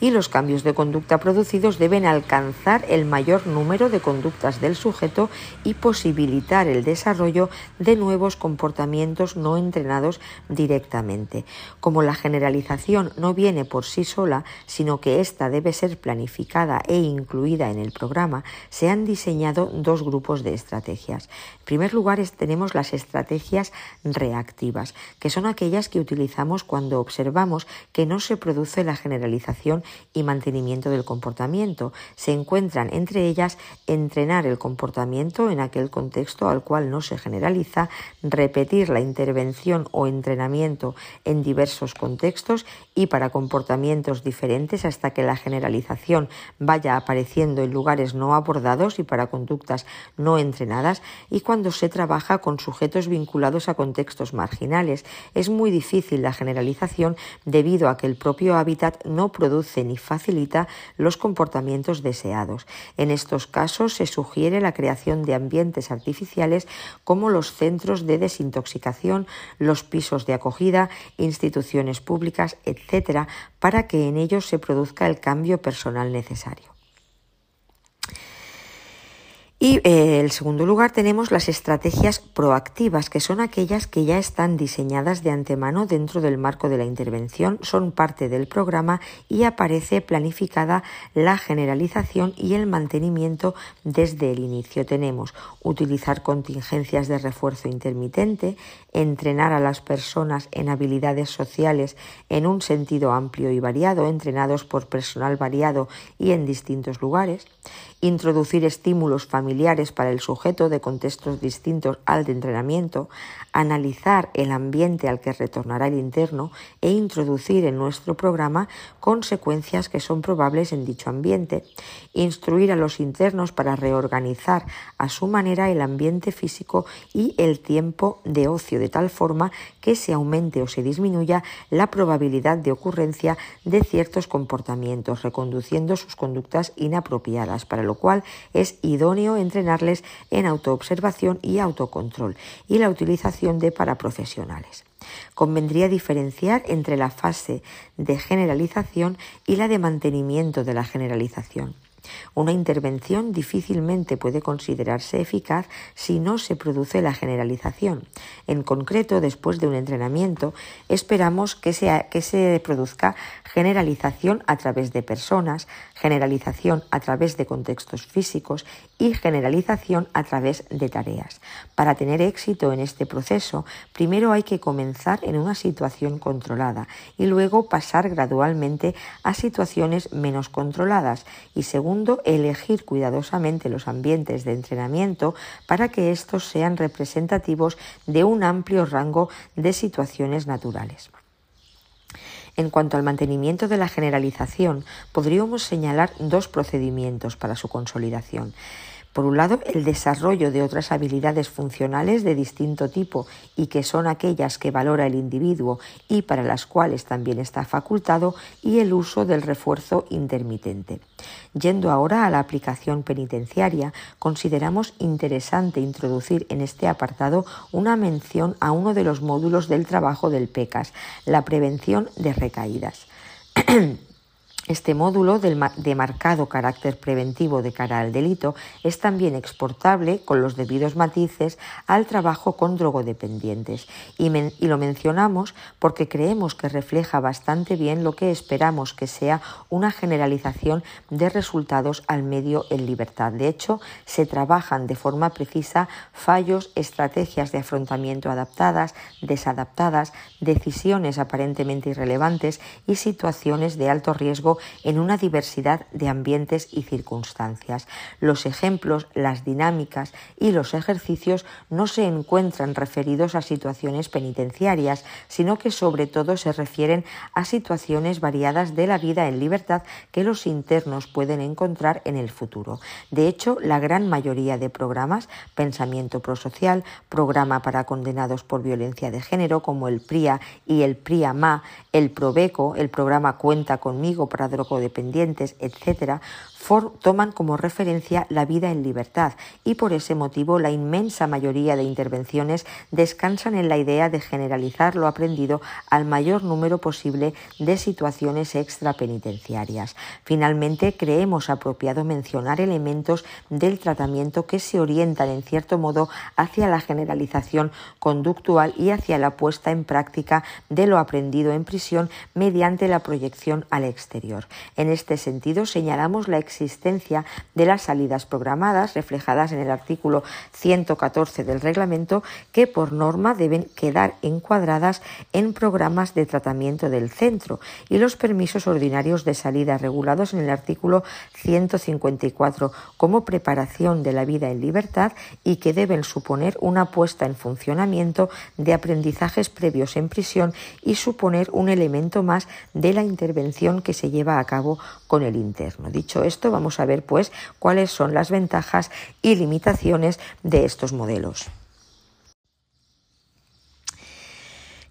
y los cambios de conducta producidos deben alcanzar el mayor número de conductas del sujeto y posibilitar el desarrollo de nuevos comportamientos no entrenados directamente. Como la generalización no viene por sí sola, sino que ésta debe ser planificada e incluida en el programa, se han diseñado dos grupos de estrategias. En primer lugar, tenemos las estrategias reactivas, que son aquellas que utilizamos cuando observamos que no se produce la generalización y mantenimiento del comportamiento. Se encuentran entre ellas entrenar el comportamiento en aquel contexto al cual no se generaliza, repetir la intervención o entrenamiento en diversos contextos y para comportamientos diferentes hasta que la generalización vaya apareciendo en lugares no abordados y para conductas no entrenadas y cuando se trabaja con sujetos vinculados a contextos marginales. Es muy difícil la generalización debido a que el propio hábitat no produce produce ni facilita los comportamientos deseados. En estos casos se sugiere la creación de ambientes artificiales como los centros de desintoxicación, los pisos de acogida, instituciones públicas, etc., para que en ellos se produzca el cambio personal necesario. Y eh, en segundo lugar tenemos las estrategias proactivas, que son aquellas que ya están diseñadas de antemano dentro del marco de la intervención, son parte del programa y aparece planificada la generalización y el mantenimiento desde el inicio. Tenemos utilizar contingencias de refuerzo intermitente, entrenar a las personas en habilidades sociales en un sentido amplio y variado, entrenados por personal variado y en distintos lugares, introducir estímulos familiares para el sujeto de contextos distintos al de entrenamiento, analizar el ambiente al que retornará el interno e introducir en nuestro programa consecuencias que son probables en dicho ambiente, instruir a los internos para reorganizar a su manera el ambiente físico y el tiempo de ocio de tal forma que se aumente o se disminuya la probabilidad de ocurrencia de ciertos comportamientos, reconduciendo sus conductas inapropiadas, para lo cual es idóneo entrenarles en autoobservación y autocontrol y la utilización de paraprofesionales. Convendría diferenciar entre la fase de generalización y la de mantenimiento de la generalización. Una intervención difícilmente puede considerarse eficaz si no se produce la generalización. En concreto, después de un entrenamiento, esperamos que, que se produzca generalización a través de personas, generalización a través de contextos físicos y generalización a través de tareas. Para tener éxito en este proceso, primero hay que comenzar en una situación controlada y luego pasar gradualmente a situaciones menos controladas y segundo, elegir cuidadosamente los ambientes de entrenamiento para que estos sean representativos de un amplio rango de situaciones naturales. En cuanto al mantenimiento de la generalización, podríamos señalar dos procedimientos para su consolidación. Por un lado, el desarrollo de otras habilidades funcionales de distinto tipo y que son aquellas que valora el individuo y para las cuales también está facultado, y el uso del refuerzo intermitente. Yendo ahora a la aplicación penitenciaria, consideramos interesante introducir en este apartado una mención a uno de los módulos del trabajo del PECAS, la prevención de recaídas. Este módulo de marcado carácter preventivo de cara al delito es también exportable con los debidos matices al trabajo con drogodependientes y, lo mencionamos porque creemos que refleja bastante bien lo que esperamos que sea una generalización de resultados al medio en libertad. De hecho, se trabajan de forma precisa fallos, estrategias de afrontamiento adaptadas, desadaptadas, decisiones aparentemente irrelevantes y situaciones de alto riesgo en una diversidad de ambientes y circunstancias. Los ejemplos, las dinámicas y los ejercicios no se encuentran referidos a situaciones penitenciarias, sino que sobre todo se refieren a situaciones variadas de la vida en libertad que los internos pueden encontrar en el futuro. De hecho, la gran mayoría de programas, Pensamiento Prosocial, Programa para Condenados por Violencia de Género, como el PRIA y el PRIA-MA, el PROVECO, el programa Cuenta conmigo para drogodependientes, etcétera, toman como referencia la vida en libertad y por ese motivo la inmensa mayoría de intervenciones descansan en la idea de generalizar lo aprendido al mayor número posible de situaciones extrapenitenciarias. Finalmente, creemos apropiado mencionar elementos del tratamiento que se orientan en cierto modo hacia la generalización conductual y hacia la puesta en práctica de lo aprendido en prisión mediante la proyección al exterior. En este sentido, señalamos la existencia de las salidas programadas reflejadas en el artículo 114 del reglamento que por norma deben quedar encuadradas en programas de tratamiento del centro y los permisos ordinarios de salida regulados en el artículo 154 como preparación de la vida en libertad y que deben suponer una puesta en funcionamiento de aprendizajes previos en prisión y suponer un elemento más de la intervención que se lleva a cabo con el interno. Dicho esto, vamos a ver pues cuáles son las ventajas y limitaciones de estos modelos.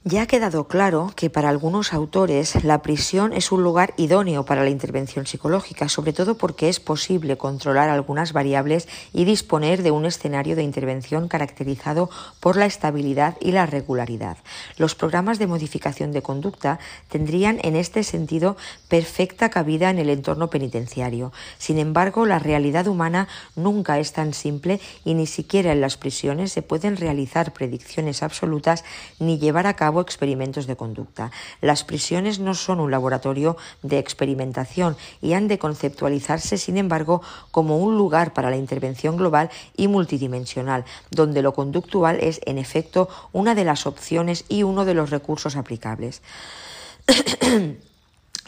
Ya ha quedado claro que para algunos autores la prisión es un lugar idóneo para la intervención psicológica, sobre todo porque es posible controlar algunas variables y disponer de un escenario de intervención caracterizado por la estabilidad y la regularidad. Los programas de modificación de conducta tendrían en este sentido perfecta cabida en el entorno penitenciario. Sin embargo, la realidad humana nunca es tan simple y ni siquiera en las prisiones se pueden realizar predicciones absolutas ni llevar a cabo experimentos de conducta. Las prisiones no son un laboratorio de experimentación y han de conceptualizarse, sin embargo, como un lugar para la intervención global y multidimensional, donde lo conductual es, en efecto, una de las opciones y uno de los recursos aplicables.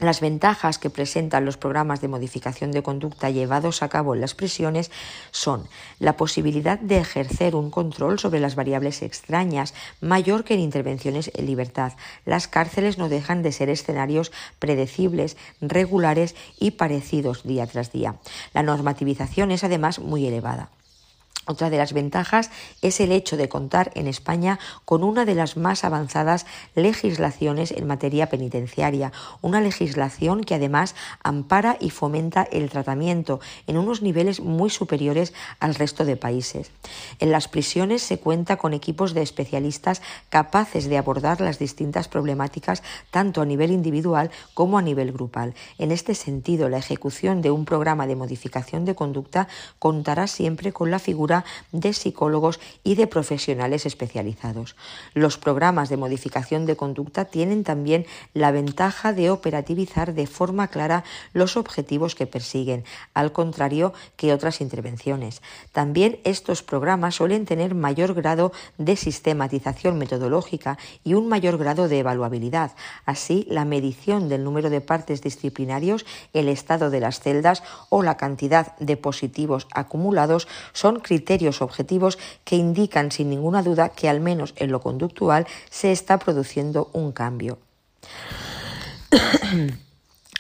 Las ventajas que presentan los programas de modificación de conducta llevados a cabo en las prisiones son la posibilidad de ejercer un control sobre las variables extrañas mayor que en intervenciones en libertad. Las cárceles no dejan de ser escenarios predecibles, regulares y parecidos día tras día. La normativización es además muy elevada. Otra de las ventajas es el hecho de contar en España con una de las más avanzadas legislaciones en materia penitenciaria, una legislación que además ampara y fomenta el tratamiento en unos niveles muy superiores al resto de países. En las prisiones se cuenta con equipos de especialistas capaces de abordar las distintas problemáticas tanto a nivel individual como a nivel grupal. En este sentido, la ejecución de un programa de modificación de conducta contará siempre con la figura de psicólogos y de profesionales especializados. Los programas de modificación de conducta tienen también la ventaja de operativizar de forma clara los objetivos que persiguen, al contrario que otras intervenciones. También estos programas suelen tener mayor grado de sistematización metodológica y un mayor grado de evaluabilidad. Así, la medición del número de partes disciplinarios, el estado de las celdas o la cantidad de positivos acumulados son criterios criterios objetivos que indican sin ninguna duda que al menos en lo conductual se está produciendo un cambio.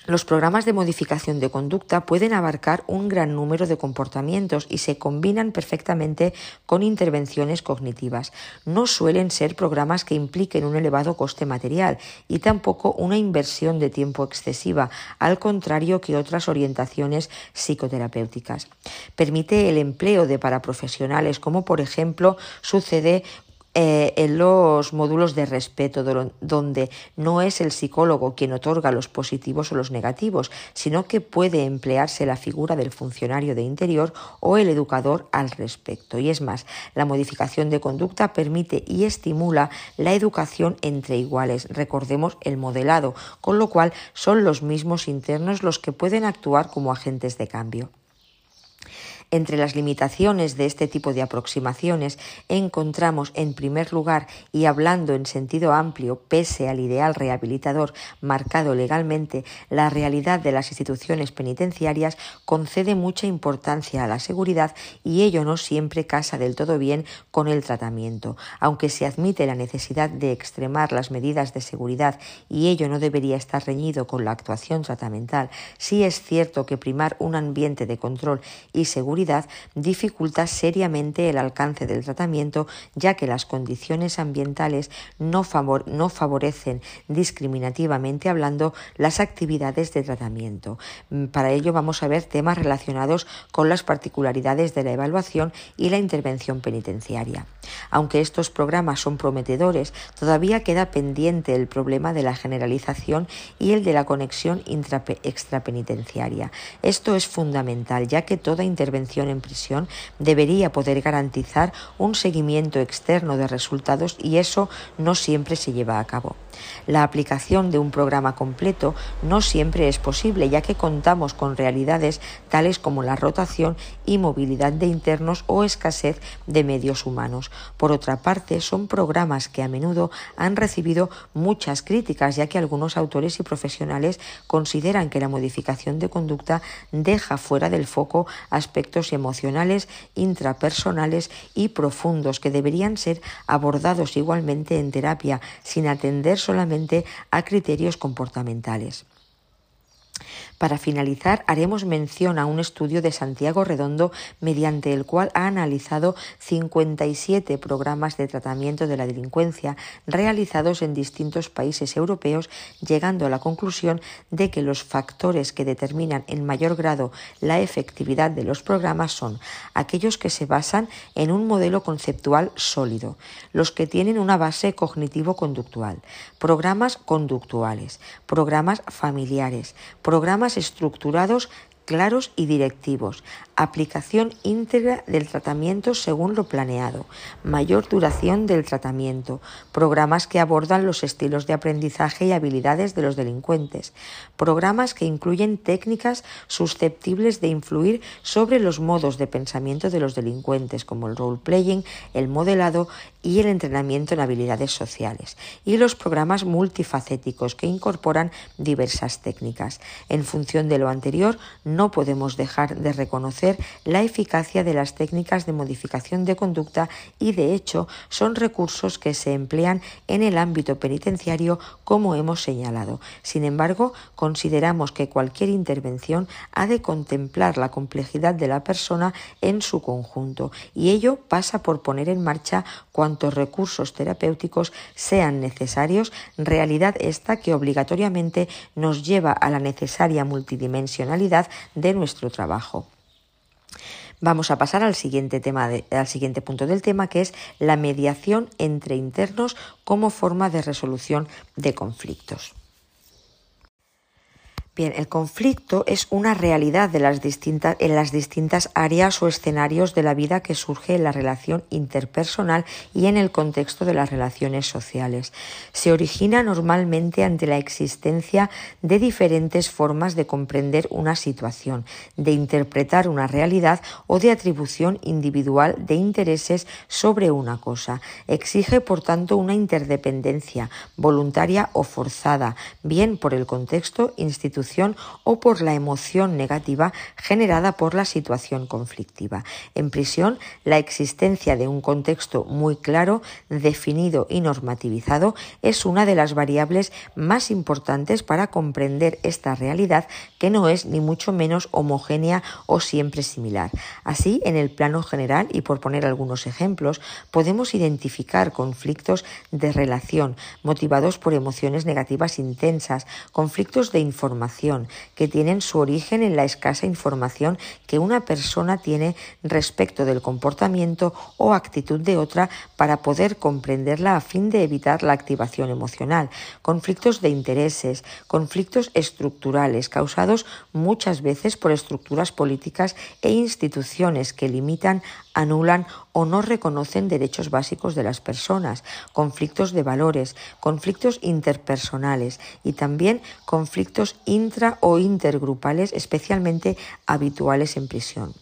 Los programas de modificación de conducta pueden abarcar un gran número de comportamientos y se combinan perfectamente con intervenciones cognitivas. No suelen ser programas que impliquen un elevado coste material y tampoco una inversión de tiempo excesiva, al contrario que otras orientaciones psicoterapéuticas. Permite el empleo de paraprofesionales, como por ejemplo sucede eh, en los módulos de respeto, donde no es el psicólogo quien otorga los positivos o los negativos, sino que puede emplearse la figura del funcionario de interior o el educador al respecto. Y es más, la modificación de conducta permite y estimula la educación entre iguales. Recordemos el modelado, con lo cual son los mismos internos los que pueden actuar como agentes de cambio. Entre las limitaciones de este tipo de aproximaciones encontramos, en primer lugar, y hablando en sentido amplio, pese al ideal rehabilitador marcado legalmente, la realidad de las instituciones penitenciarias concede mucha importancia a la seguridad y ello no siempre casa del todo bien con el tratamiento. Aunque se admite la necesidad de extremar las medidas de seguridad y ello no debería estar reñido con la actuación tratamental, sí es cierto que primar un ambiente de control y seguridad dificulta seriamente el alcance del tratamiento, ya que las condiciones ambientales no, no favorecen discriminativamente hablando las actividades de tratamiento. Mm, para ello vamos a ver temas relacionados con las particularidades de la evaluación y la intervención penitenciaria. Aunque estos programas son prometedores, todavía queda pendiente el problema de la generalización y el de la conexión extrapenitenciaria. Esto es fundamental, ya que toda intervención en prisión debería poder garantizar un seguimiento externo de resultados y eso no siempre se lleva a cabo. La aplicación de un programa completo no siempre es posible, ya que contamos con realidades tales como la rotación y movilidad de internos o escasez de medios humanos. Por otra parte, son programas que a menudo han recibido muchas críticas, ya que algunos autores y profesionales consideran que la modificación de conducta deja fuera del foco aspectos emocionales, intrapersonales y profundos que deberían ser abordados igualmente en terapia, sin atender solamente a criterios comportamentales. Para finalizar, haremos mención a un estudio de Santiago Redondo mediante el cual ha analizado 57 programas de tratamiento de la delincuencia realizados en distintos países europeos, llegando a la conclusión de que los factores que determinan en mayor grado la efectividad de los programas son aquellos que se basan en un modelo conceptual sólido, los que tienen una base cognitivo-conductual, programas conductuales, programas familiares, programas estructurados claros y directivos, aplicación íntegra del tratamiento según lo planeado, mayor duración del tratamiento, programas que abordan los estilos de aprendizaje y habilidades de los delincuentes, programas que incluyen técnicas susceptibles de influir sobre los modos de pensamiento de los delincuentes, como el role-playing, el modelado y el entrenamiento en habilidades sociales, y los programas multifacéticos que incorporan diversas técnicas. En función de lo anterior, no podemos dejar de reconocer la eficacia de las técnicas de modificación de conducta y, de hecho, son recursos que se emplean en el ámbito penitenciario como hemos señalado. Sin embargo, consideramos que cualquier intervención ha de contemplar la complejidad de la persona en su conjunto y ello pasa por poner en marcha cuantos recursos terapéuticos sean necesarios, realidad esta que obligatoriamente nos lleva a la necesaria multidimensionalidad de nuestro trabajo. Vamos a pasar al siguiente, tema al siguiente punto del tema, que es la mediación entre internos como forma de resolución de conflictos. Bien, el conflicto es una realidad de las distintas, en las distintas áreas o escenarios de la vida que surge en la relación interpersonal y en el contexto de las relaciones sociales. Se origina normalmente ante la existencia de diferentes formas de comprender una situación, de interpretar una realidad o de atribución individual de intereses sobre una cosa. Exige, por tanto, una interdependencia voluntaria o forzada, bien por el contexto institucional o por la emoción negativa generada por la situación conflictiva. En prisión, la existencia de un contexto muy claro, definido y normativizado es una de las variables más importantes para comprender esta realidad que no es ni mucho menos homogénea o siempre similar. Así, en el plano general, y por poner algunos ejemplos, podemos identificar conflictos de relación motivados por emociones negativas intensas, conflictos de información, que tienen su origen en la escasa información que una persona tiene respecto del comportamiento o actitud de otra para poder comprenderla a fin de evitar la activación emocional, conflictos de intereses, conflictos estructurales causados muchas veces por estructuras políticas e instituciones que limitan anulan o no reconocen derechos básicos de las personas, conflictos de valores, conflictos interpersonales y también conflictos intra o intergrupales especialmente habituales en prisión.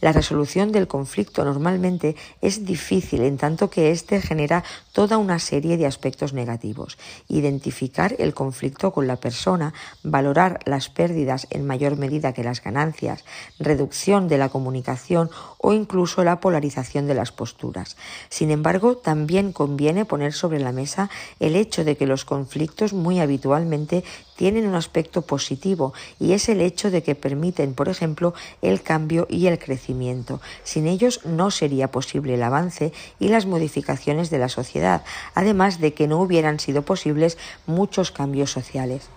La resolución del conflicto normalmente es difícil en tanto que éste genera toda una serie de aspectos negativos. Identificar el conflicto con la persona, valorar las pérdidas en mayor medida que las ganancias, reducción de la comunicación o incluso la polarización de las posturas. Sin embargo, también conviene poner sobre la mesa el hecho de que los conflictos muy habitualmente tienen un aspecto positivo y es el hecho de que permiten, por ejemplo, el cambio y el crecimiento. Sin ellos no sería posible el avance y las modificaciones de la sociedad, además de que no hubieran sido posibles muchos cambios sociales.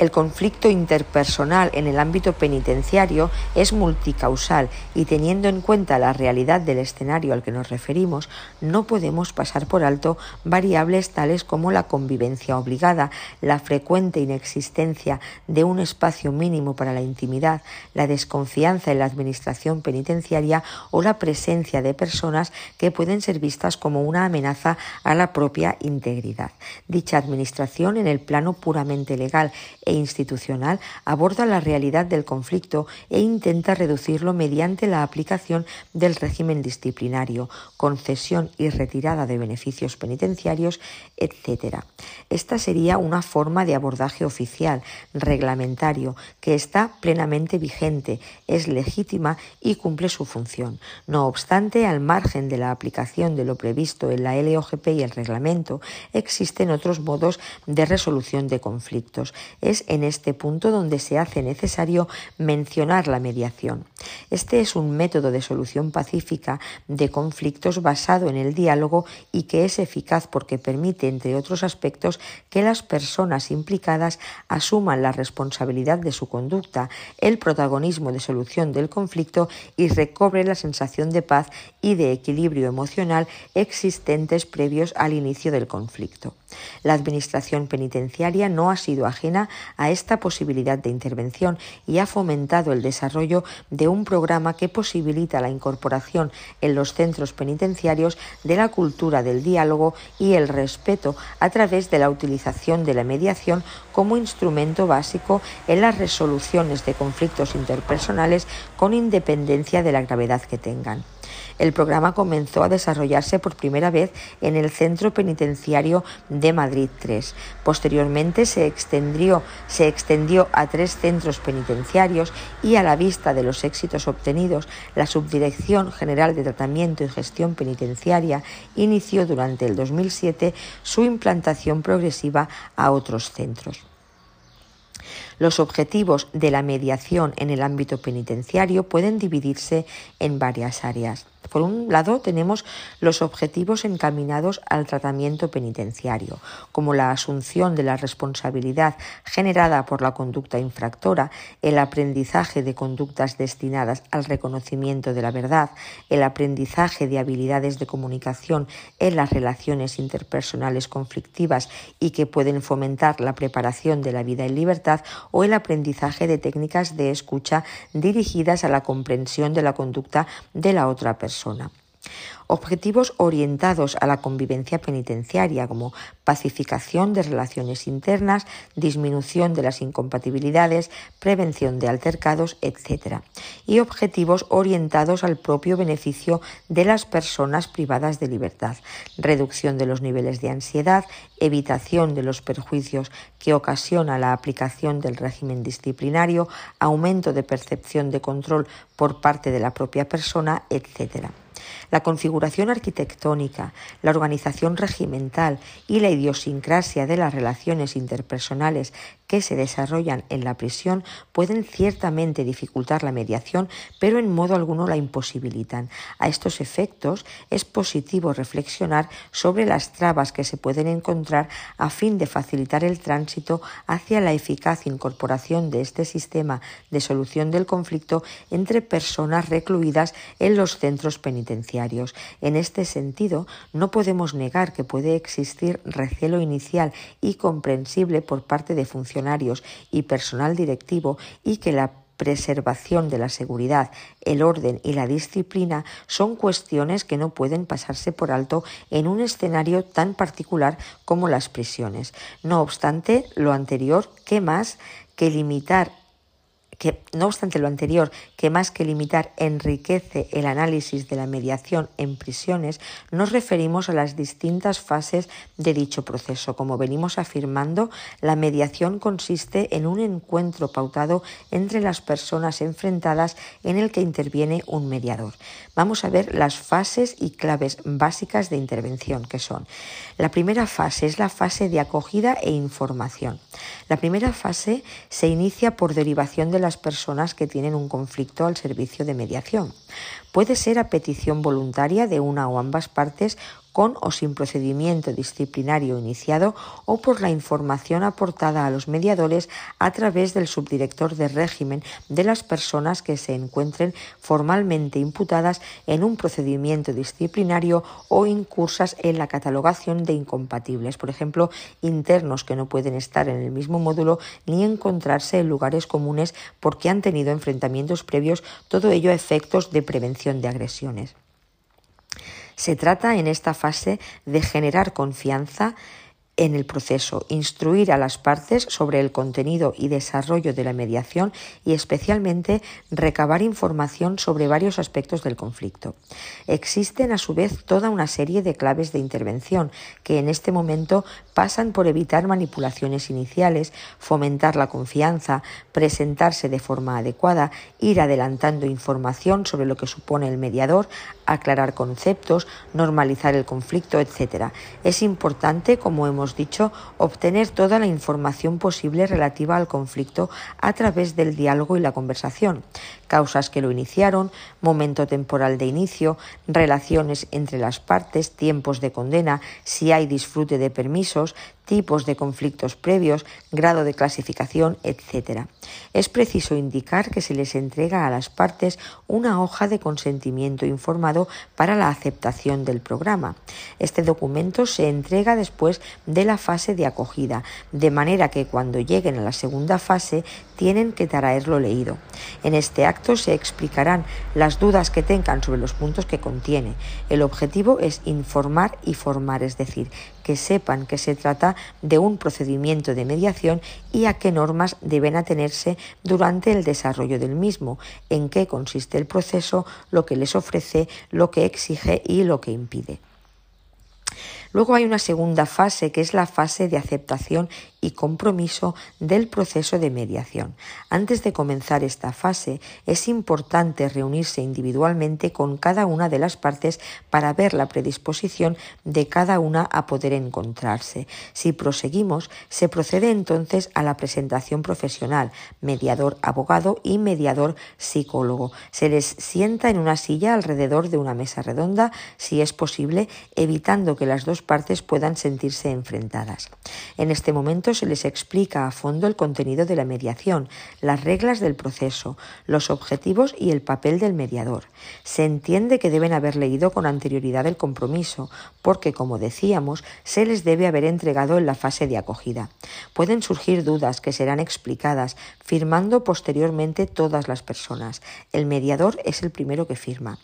El conflicto interpersonal en el ámbito penitenciario es multicausal y teniendo en cuenta la realidad del escenario al que nos referimos, no podemos pasar por alto variables tales como la convivencia obligada, la frecuente inexistencia de un espacio mínimo para la intimidad, la desconfianza en la administración penitenciaria o la presencia de personas que pueden ser vistas como una amenaza a la propia integridad. Dicha administración en el plano puramente legal e institucional aborda la realidad del conflicto e intenta reducirlo mediante la aplicación del régimen disciplinario, concesión y retirada de beneficios penitenciarios, etc. Esta sería una forma de abordaje oficial, reglamentario, que está plenamente vigente, es legítima y cumple su función. No obstante, al margen de la aplicación de lo previsto en la LOGP y el reglamento, existen otros modos de resolución de conflictos. En este punto donde se hace necesario mencionar la mediación. Este es un método de solución pacífica de conflictos basado en el diálogo y que es eficaz porque permite, entre otros aspectos, que las personas implicadas asuman la responsabilidad de su conducta, el protagonismo de solución del conflicto y recobre la sensación de paz y de equilibrio emocional existentes previos al inicio del conflicto. La Administración penitenciaria no ha sido ajena a esta posibilidad de intervención y ha fomentado el desarrollo de un programa que posibilita la incorporación en los centros penitenciarios de la cultura del diálogo y el respeto a través de la utilización de la mediación como instrumento básico en las resoluciones de conflictos interpersonales con independencia de la gravedad que tengan. El programa comenzó a desarrollarse por primera vez en el Centro Penitenciario de Madrid III. Posteriormente se extendió, se extendió a tres centros penitenciarios y a la vista de los éxitos obtenidos, la Subdirección General de Tratamiento y Gestión Penitenciaria inició durante el 2007 su implantación progresiva a otros centros. Los objetivos de la mediación en el ámbito penitenciario pueden dividirse en varias áreas. Por un lado, tenemos los objetivos encaminados al tratamiento penitenciario, como la asunción de la responsabilidad generada por la conducta infractora, el aprendizaje de conductas destinadas al reconocimiento de la verdad, el aprendizaje de habilidades de comunicación en las relaciones interpersonales conflictivas y que pueden fomentar la preparación de la vida en libertad o el aprendizaje de técnicas de escucha dirigidas a la comprensión de la conducta de la otra persona persona. Objetivos orientados a la convivencia penitenciaria como pacificación de relaciones internas, disminución de las incompatibilidades, prevención de altercados, etc. Y objetivos orientados al propio beneficio de las personas privadas de libertad, reducción de los niveles de ansiedad, evitación de los perjuicios que ocasiona la aplicación del régimen disciplinario, aumento de percepción de control por parte de la propia persona, etc. La configuración arquitectónica, la organización regimental y la idiosincrasia de las relaciones interpersonales que se desarrollan en la prisión pueden ciertamente dificultar la mediación, pero en modo alguno la imposibilitan. A estos efectos es positivo reflexionar sobre las trabas que se pueden encontrar a fin de facilitar el tránsito hacia la eficaz incorporación de este sistema de solución del conflicto entre personas recluidas en los centros penitenciarios. En este sentido, no podemos negar que puede existir recelo inicial y comprensible por parte de funcionarios y personal directivo y que la preservación de la seguridad, el orden y la disciplina son cuestiones que no pueden pasarse por alto en un escenario tan particular como las prisiones. No obstante, lo anterior, ¿qué más que limitar que, no obstante lo anterior, que más que limitar enriquece el análisis de la mediación en prisiones, nos referimos a las distintas fases de dicho proceso. Como venimos afirmando, la mediación consiste en un encuentro pautado entre las personas enfrentadas en el que interviene un mediador. Vamos a ver las fases y claves básicas de intervención que son. La primera fase es la fase de acogida e información. La primera fase se inicia por derivación de las personas que tienen un conflicto al servicio de mediación. Puede ser a petición voluntaria de una o ambas partes con o sin procedimiento disciplinario iniciado o por la información aportada a los mediadores a través del subdirector de régimen de las personas que se encuentren formalmente imputadas en un procedimiento disciplinario o incursas en la catalogación de incompatibles, por ejemplo, internos que no pueden estar en el mismo módulo ni encontrarse en lugares comunes porque han tenido enfrentamientos previos, todo ello a efectos de prevención de agresiones. Se trata en esta fase de generar confianza en el proceso, instruir a las partes sobre el contenido y desarrollo de la mediación y especialmente recabar información sobre varios aspectos del conflicto. Existen a su vez toda una serie de claves de intervención que en este momento pasan por evitar manipulaciones iniciales, fomentar la confianza, presentarse de forma adecuada, ir adelantando información sobre lo que supone el mediador, aclarar conceptos, normalizar el conflicto, etc. Es importante, como hemos dicho, obtener toda la información posible relativa al conflicto a través del diálogo y la conversación, causas que lo iniciaron, momento temporal de inicio, relaciones entre las partes, tiempos de condena, si hay disfrute de permisos, tipos de conflictos previos, grado de clasificación, etc. Es preciso indicar que se les entrega a las partes una hoja de consentimiento informado para la aceptación del programa. Este documento se entrega después de la fase de acogida, de manera que cuando lleguen a la segunda fase tienen que traerlo leído. En este acto se explicarán las dudas que tengan sobre los puntos que contiene. El objetivo es informar y formar, es decir, que sepan que se trata de un procedimiento de mediación y a qué normas deben atenerse durante el desarrollo del mismo, en qué consiste el proceso, lo que les ofrece, lo que exige y lo que impide. Luego hay una segunda fase que es la fase de aceptación y compromiso del proceso de mediación. Antes de comenzar esta fase es importante reunirse individualmente con cada una de las partes para ver la predisposición de cada una a poder encontrarse. Si proseguimos, se procede entonces a la presentación profesional, mediador abogado y mediador psicólogo. Se les sienta en una silla alrededor de una mesa redonda, si es posible, evitando que las dos partes puedan sentirse enfrentadas. En este momento se les explica a fondo el contenido de la mediación, las reglas del proceso, los objetivos y el papel del mediador. Se entiende que deben haber leído con anterioridad el compromiso, porque, como decíamos, se les debe haber entregado en la fase de acogida. Pueden surgir dudas que serán explicadas, firmando posteriormente todas las personas. El mediador es el primero que firma.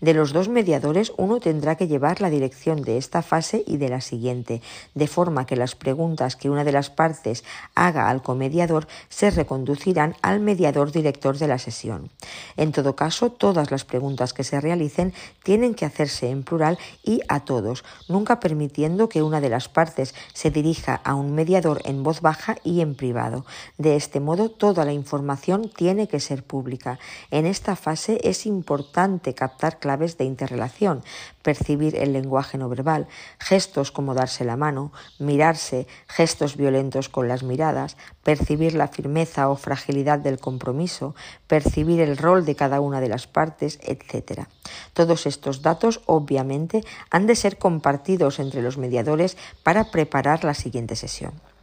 De los dos mediadores, uno tendrá que llevar la dirección de esta fase y de la siguiente, de forma que las preguntas que una de las partes haga al comediador se reconducirán al mediador director de la sesión. En todo caso, todas las preguntas que se realicen tienen que hacerse en plural y a todos, nunca permitiendo que una de las partes se dirija a un mediador en voz baja y en privado. De este modo, toda la información tiene que ser pública. En esta fase es importante captar claves de interrelación, percibir el lenguaje no verbal, gestos como darse la mano, mirarse, gestos violentos con las miradas, percibir la firmeza o fragilidad del compromiso, percibir el rol de cada una de las partes, etc. Todos estos datos, obviamente, han de ser compartidos entre los mediadores para preparar la siguiente sesión.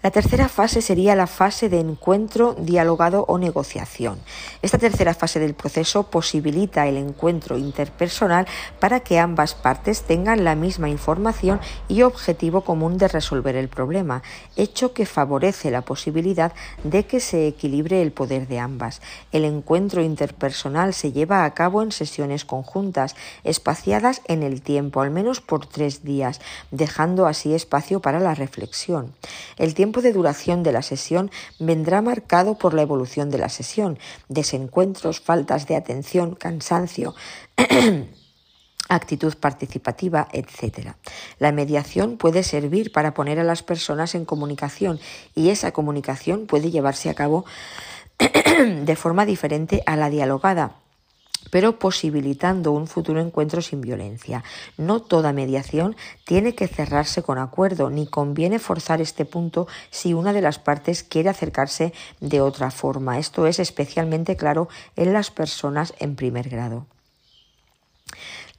La tercera fase sería la fase de encuentro, dialogado o negociación. Esta tercera fase del proceso posibilita el encuentro interpersonal para que ambas partes tengan la misma información y objetivo común de resolver el problema, hecho que favorece la posibilidad de que se equilibre el poder de ambas. El encuentro interpersonal se lleva a cabo en sesiones conjuntas, espaciadas en el tiempo, al menos por tres días, dejando así espacio para la reflexión. El tiempo tiempo de duración de la sesión vendrá marcado por la evolución de la sesión, desencuentros, faltas de atención, cansancio. actitud participativa, etc. La mediación puede servir para poner a las personas en comunicación y esa comunicación puede llevarse a cabo de forma diferente a la dialogada pero posibilitando un futuro encuentro sin violencia. No toda mediación tiene que cerrarse con acuerdo, ni conviene forzar este punto si una de las partes quiere acercarse de otra forma. Esto es especialmente claro en las personas en primer grado.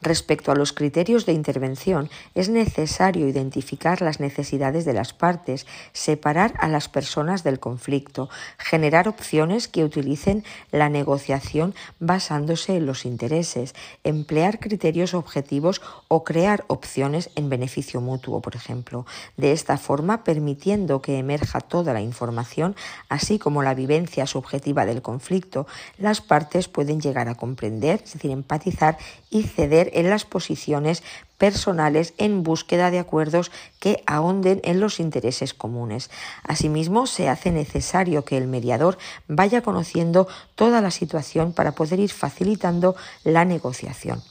Respecto a los criterios de intervención, es necesario identificar las necesidades de las partes, separar a las personas del conflicto, generar opciones que utilicen la negociación basándose en los intereses, emplear criterios objetivos o crear opciones en beneficio mutuo, por ejemplo. De esta forma, permitiendo que emerja toda la información, así como la vivencia subjetiva del conflicto, las partes pueden llegar a comprender, es decir, empatizar y ceder en las posiciones personales en búsqueda de acuerdos que ahonden en los intereses comunes. Asimismo, se hace necesario que el mediador vaya conociendo toda la situación para poder ir facilitando la negociación.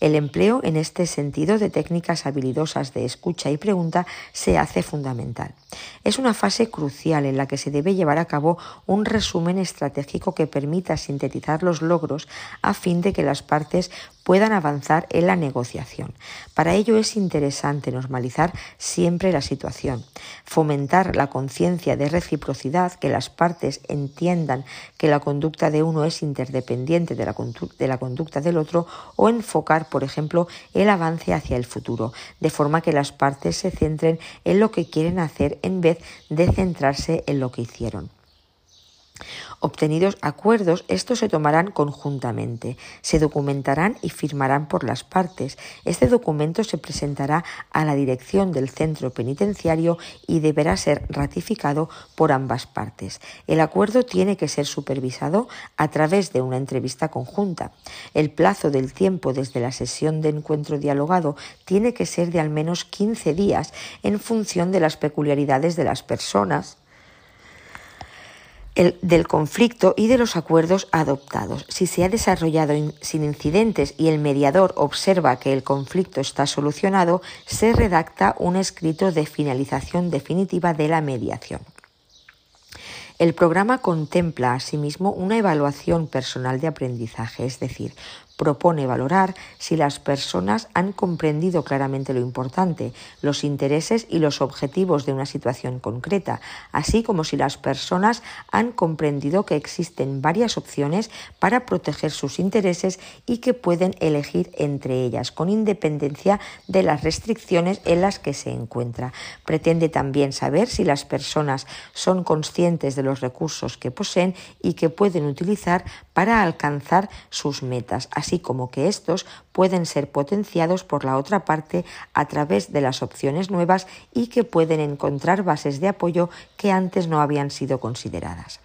El empleo en este sentido de técnicas habilidosas de escucha y pregunta se hace fundamental. Es una fase crucial en la que se debe llevar a cabo un resumen estratégico que permita sintetizar los logros a fin de que las partes puedan avanzar en la negociación. Para ello es interesante normalizar siempre la situación, fomentar la conciencia de reciprocidad, que las partes entiendan que la conducta de uno es interdependiente de la, conducta del otro o enfocar, por ejemplo, el avance hacia el futuro, de forma que las partes se centren en lo que quieren hacer en vez de centrarse en lo que hicieron. Obtenidos acuerdos, estos se tomarán conjuntamente, se documentarán y firmarán por las partes. Este documento se presentará a la dirección del centro penitenciario y deberá ser ratificado por ambas partes. El acuerdo tiene que ser supervisado a través de una entrevista conjunta. El plazo del tiempo desde la sesión de encuentro dialogado tiene que ser de al menos 15 días en función de las peculiaridades de las personas del conflicto y de los acuerdos adoptados. Si se ha desarrollado sin incidentes y el mediador observa que el conflicto está solucionado, se redacta un escrito de finalización definitiva de la mediación. El programa contempla asimismo una evaluación personal de aprendizaje, es decir, propone valorar si las personas han comprendido claramente lo importante, los intereses y los objetivos de una situación concreta, así como si las personas han comprendido que existen varias opciones para proteger sus intereses y que pueden elegir entre ellas, con independencia de las restricciones en las que se encuentra. Pretende también saber si las personas son conscientes de los recursos que poseen y que pueden utilizar para alcanzar sus metas, así como que estos pueden ser potenciados por la otra parte a través de las opciones nuevas y que pueden encontrar bases de apoyo que antes no habían sido consideradas.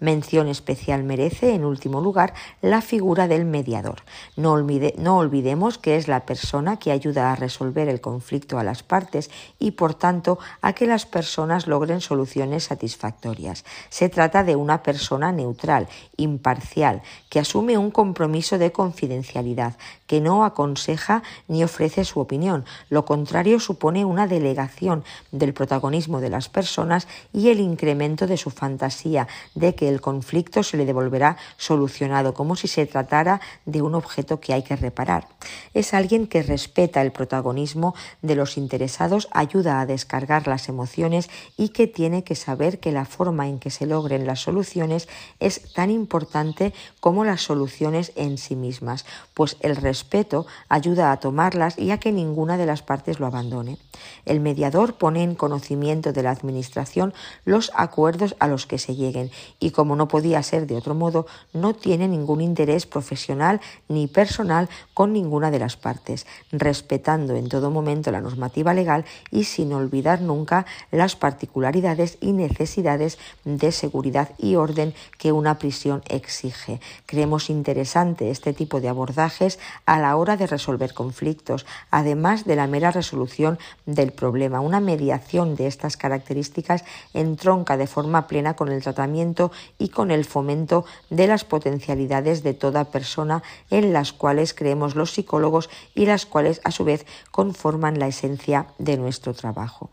Mención especial merece, en último lugar, la figura del mediador. No, olvidemos que es la persona que ayuda a resolver el conflicto a las partes y, por tanto, a que las personas logren soluciones satisfactorias. Se trata de una persona neutral, imparcial, que asume un compromiso de confidencialidad, que no aconseja ni ofrece su opinión. Lo contrario supone una delegación del protagonismo de las personas y el incremento de su fantasía, de que el conflicto se le devolverá solucionado, como si se tratara de un objeto que hay que reparar. Es alguien que respeta el protagonismo de los interesados, ayuda a descargar las emociones y que tiene que saber que la forma en que se logren las soluciones es tan importante como las soluciones en sí mismas, pues el respeto ayuda a tomarlas y a que ninguna de las partes lo abandone. El mediador pone en conocimiento de la Administración los acuerdos a los que se lleguen y, como no podía ser de otro modo, no tiene ningún interés profesional ni personal con ninguna de las partes, respetando en todo momento la normativa legal y sin olvidar nunca las particularidades y necesidades de seguridad y orden que una prisión exige. Creemos interesante este tipo de abordajes a la hora de resolver conflictos, además de la mera resolución del problema. Una mediación de estas características entronca de forma plena con el tratamiento y con el fomento de las potencialidades de toda persona en las cuales creemos los psicólogos y las cuales a su vez conforman la esencia de nuestro trabajo.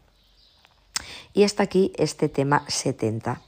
Y hasta aquí este tema 70.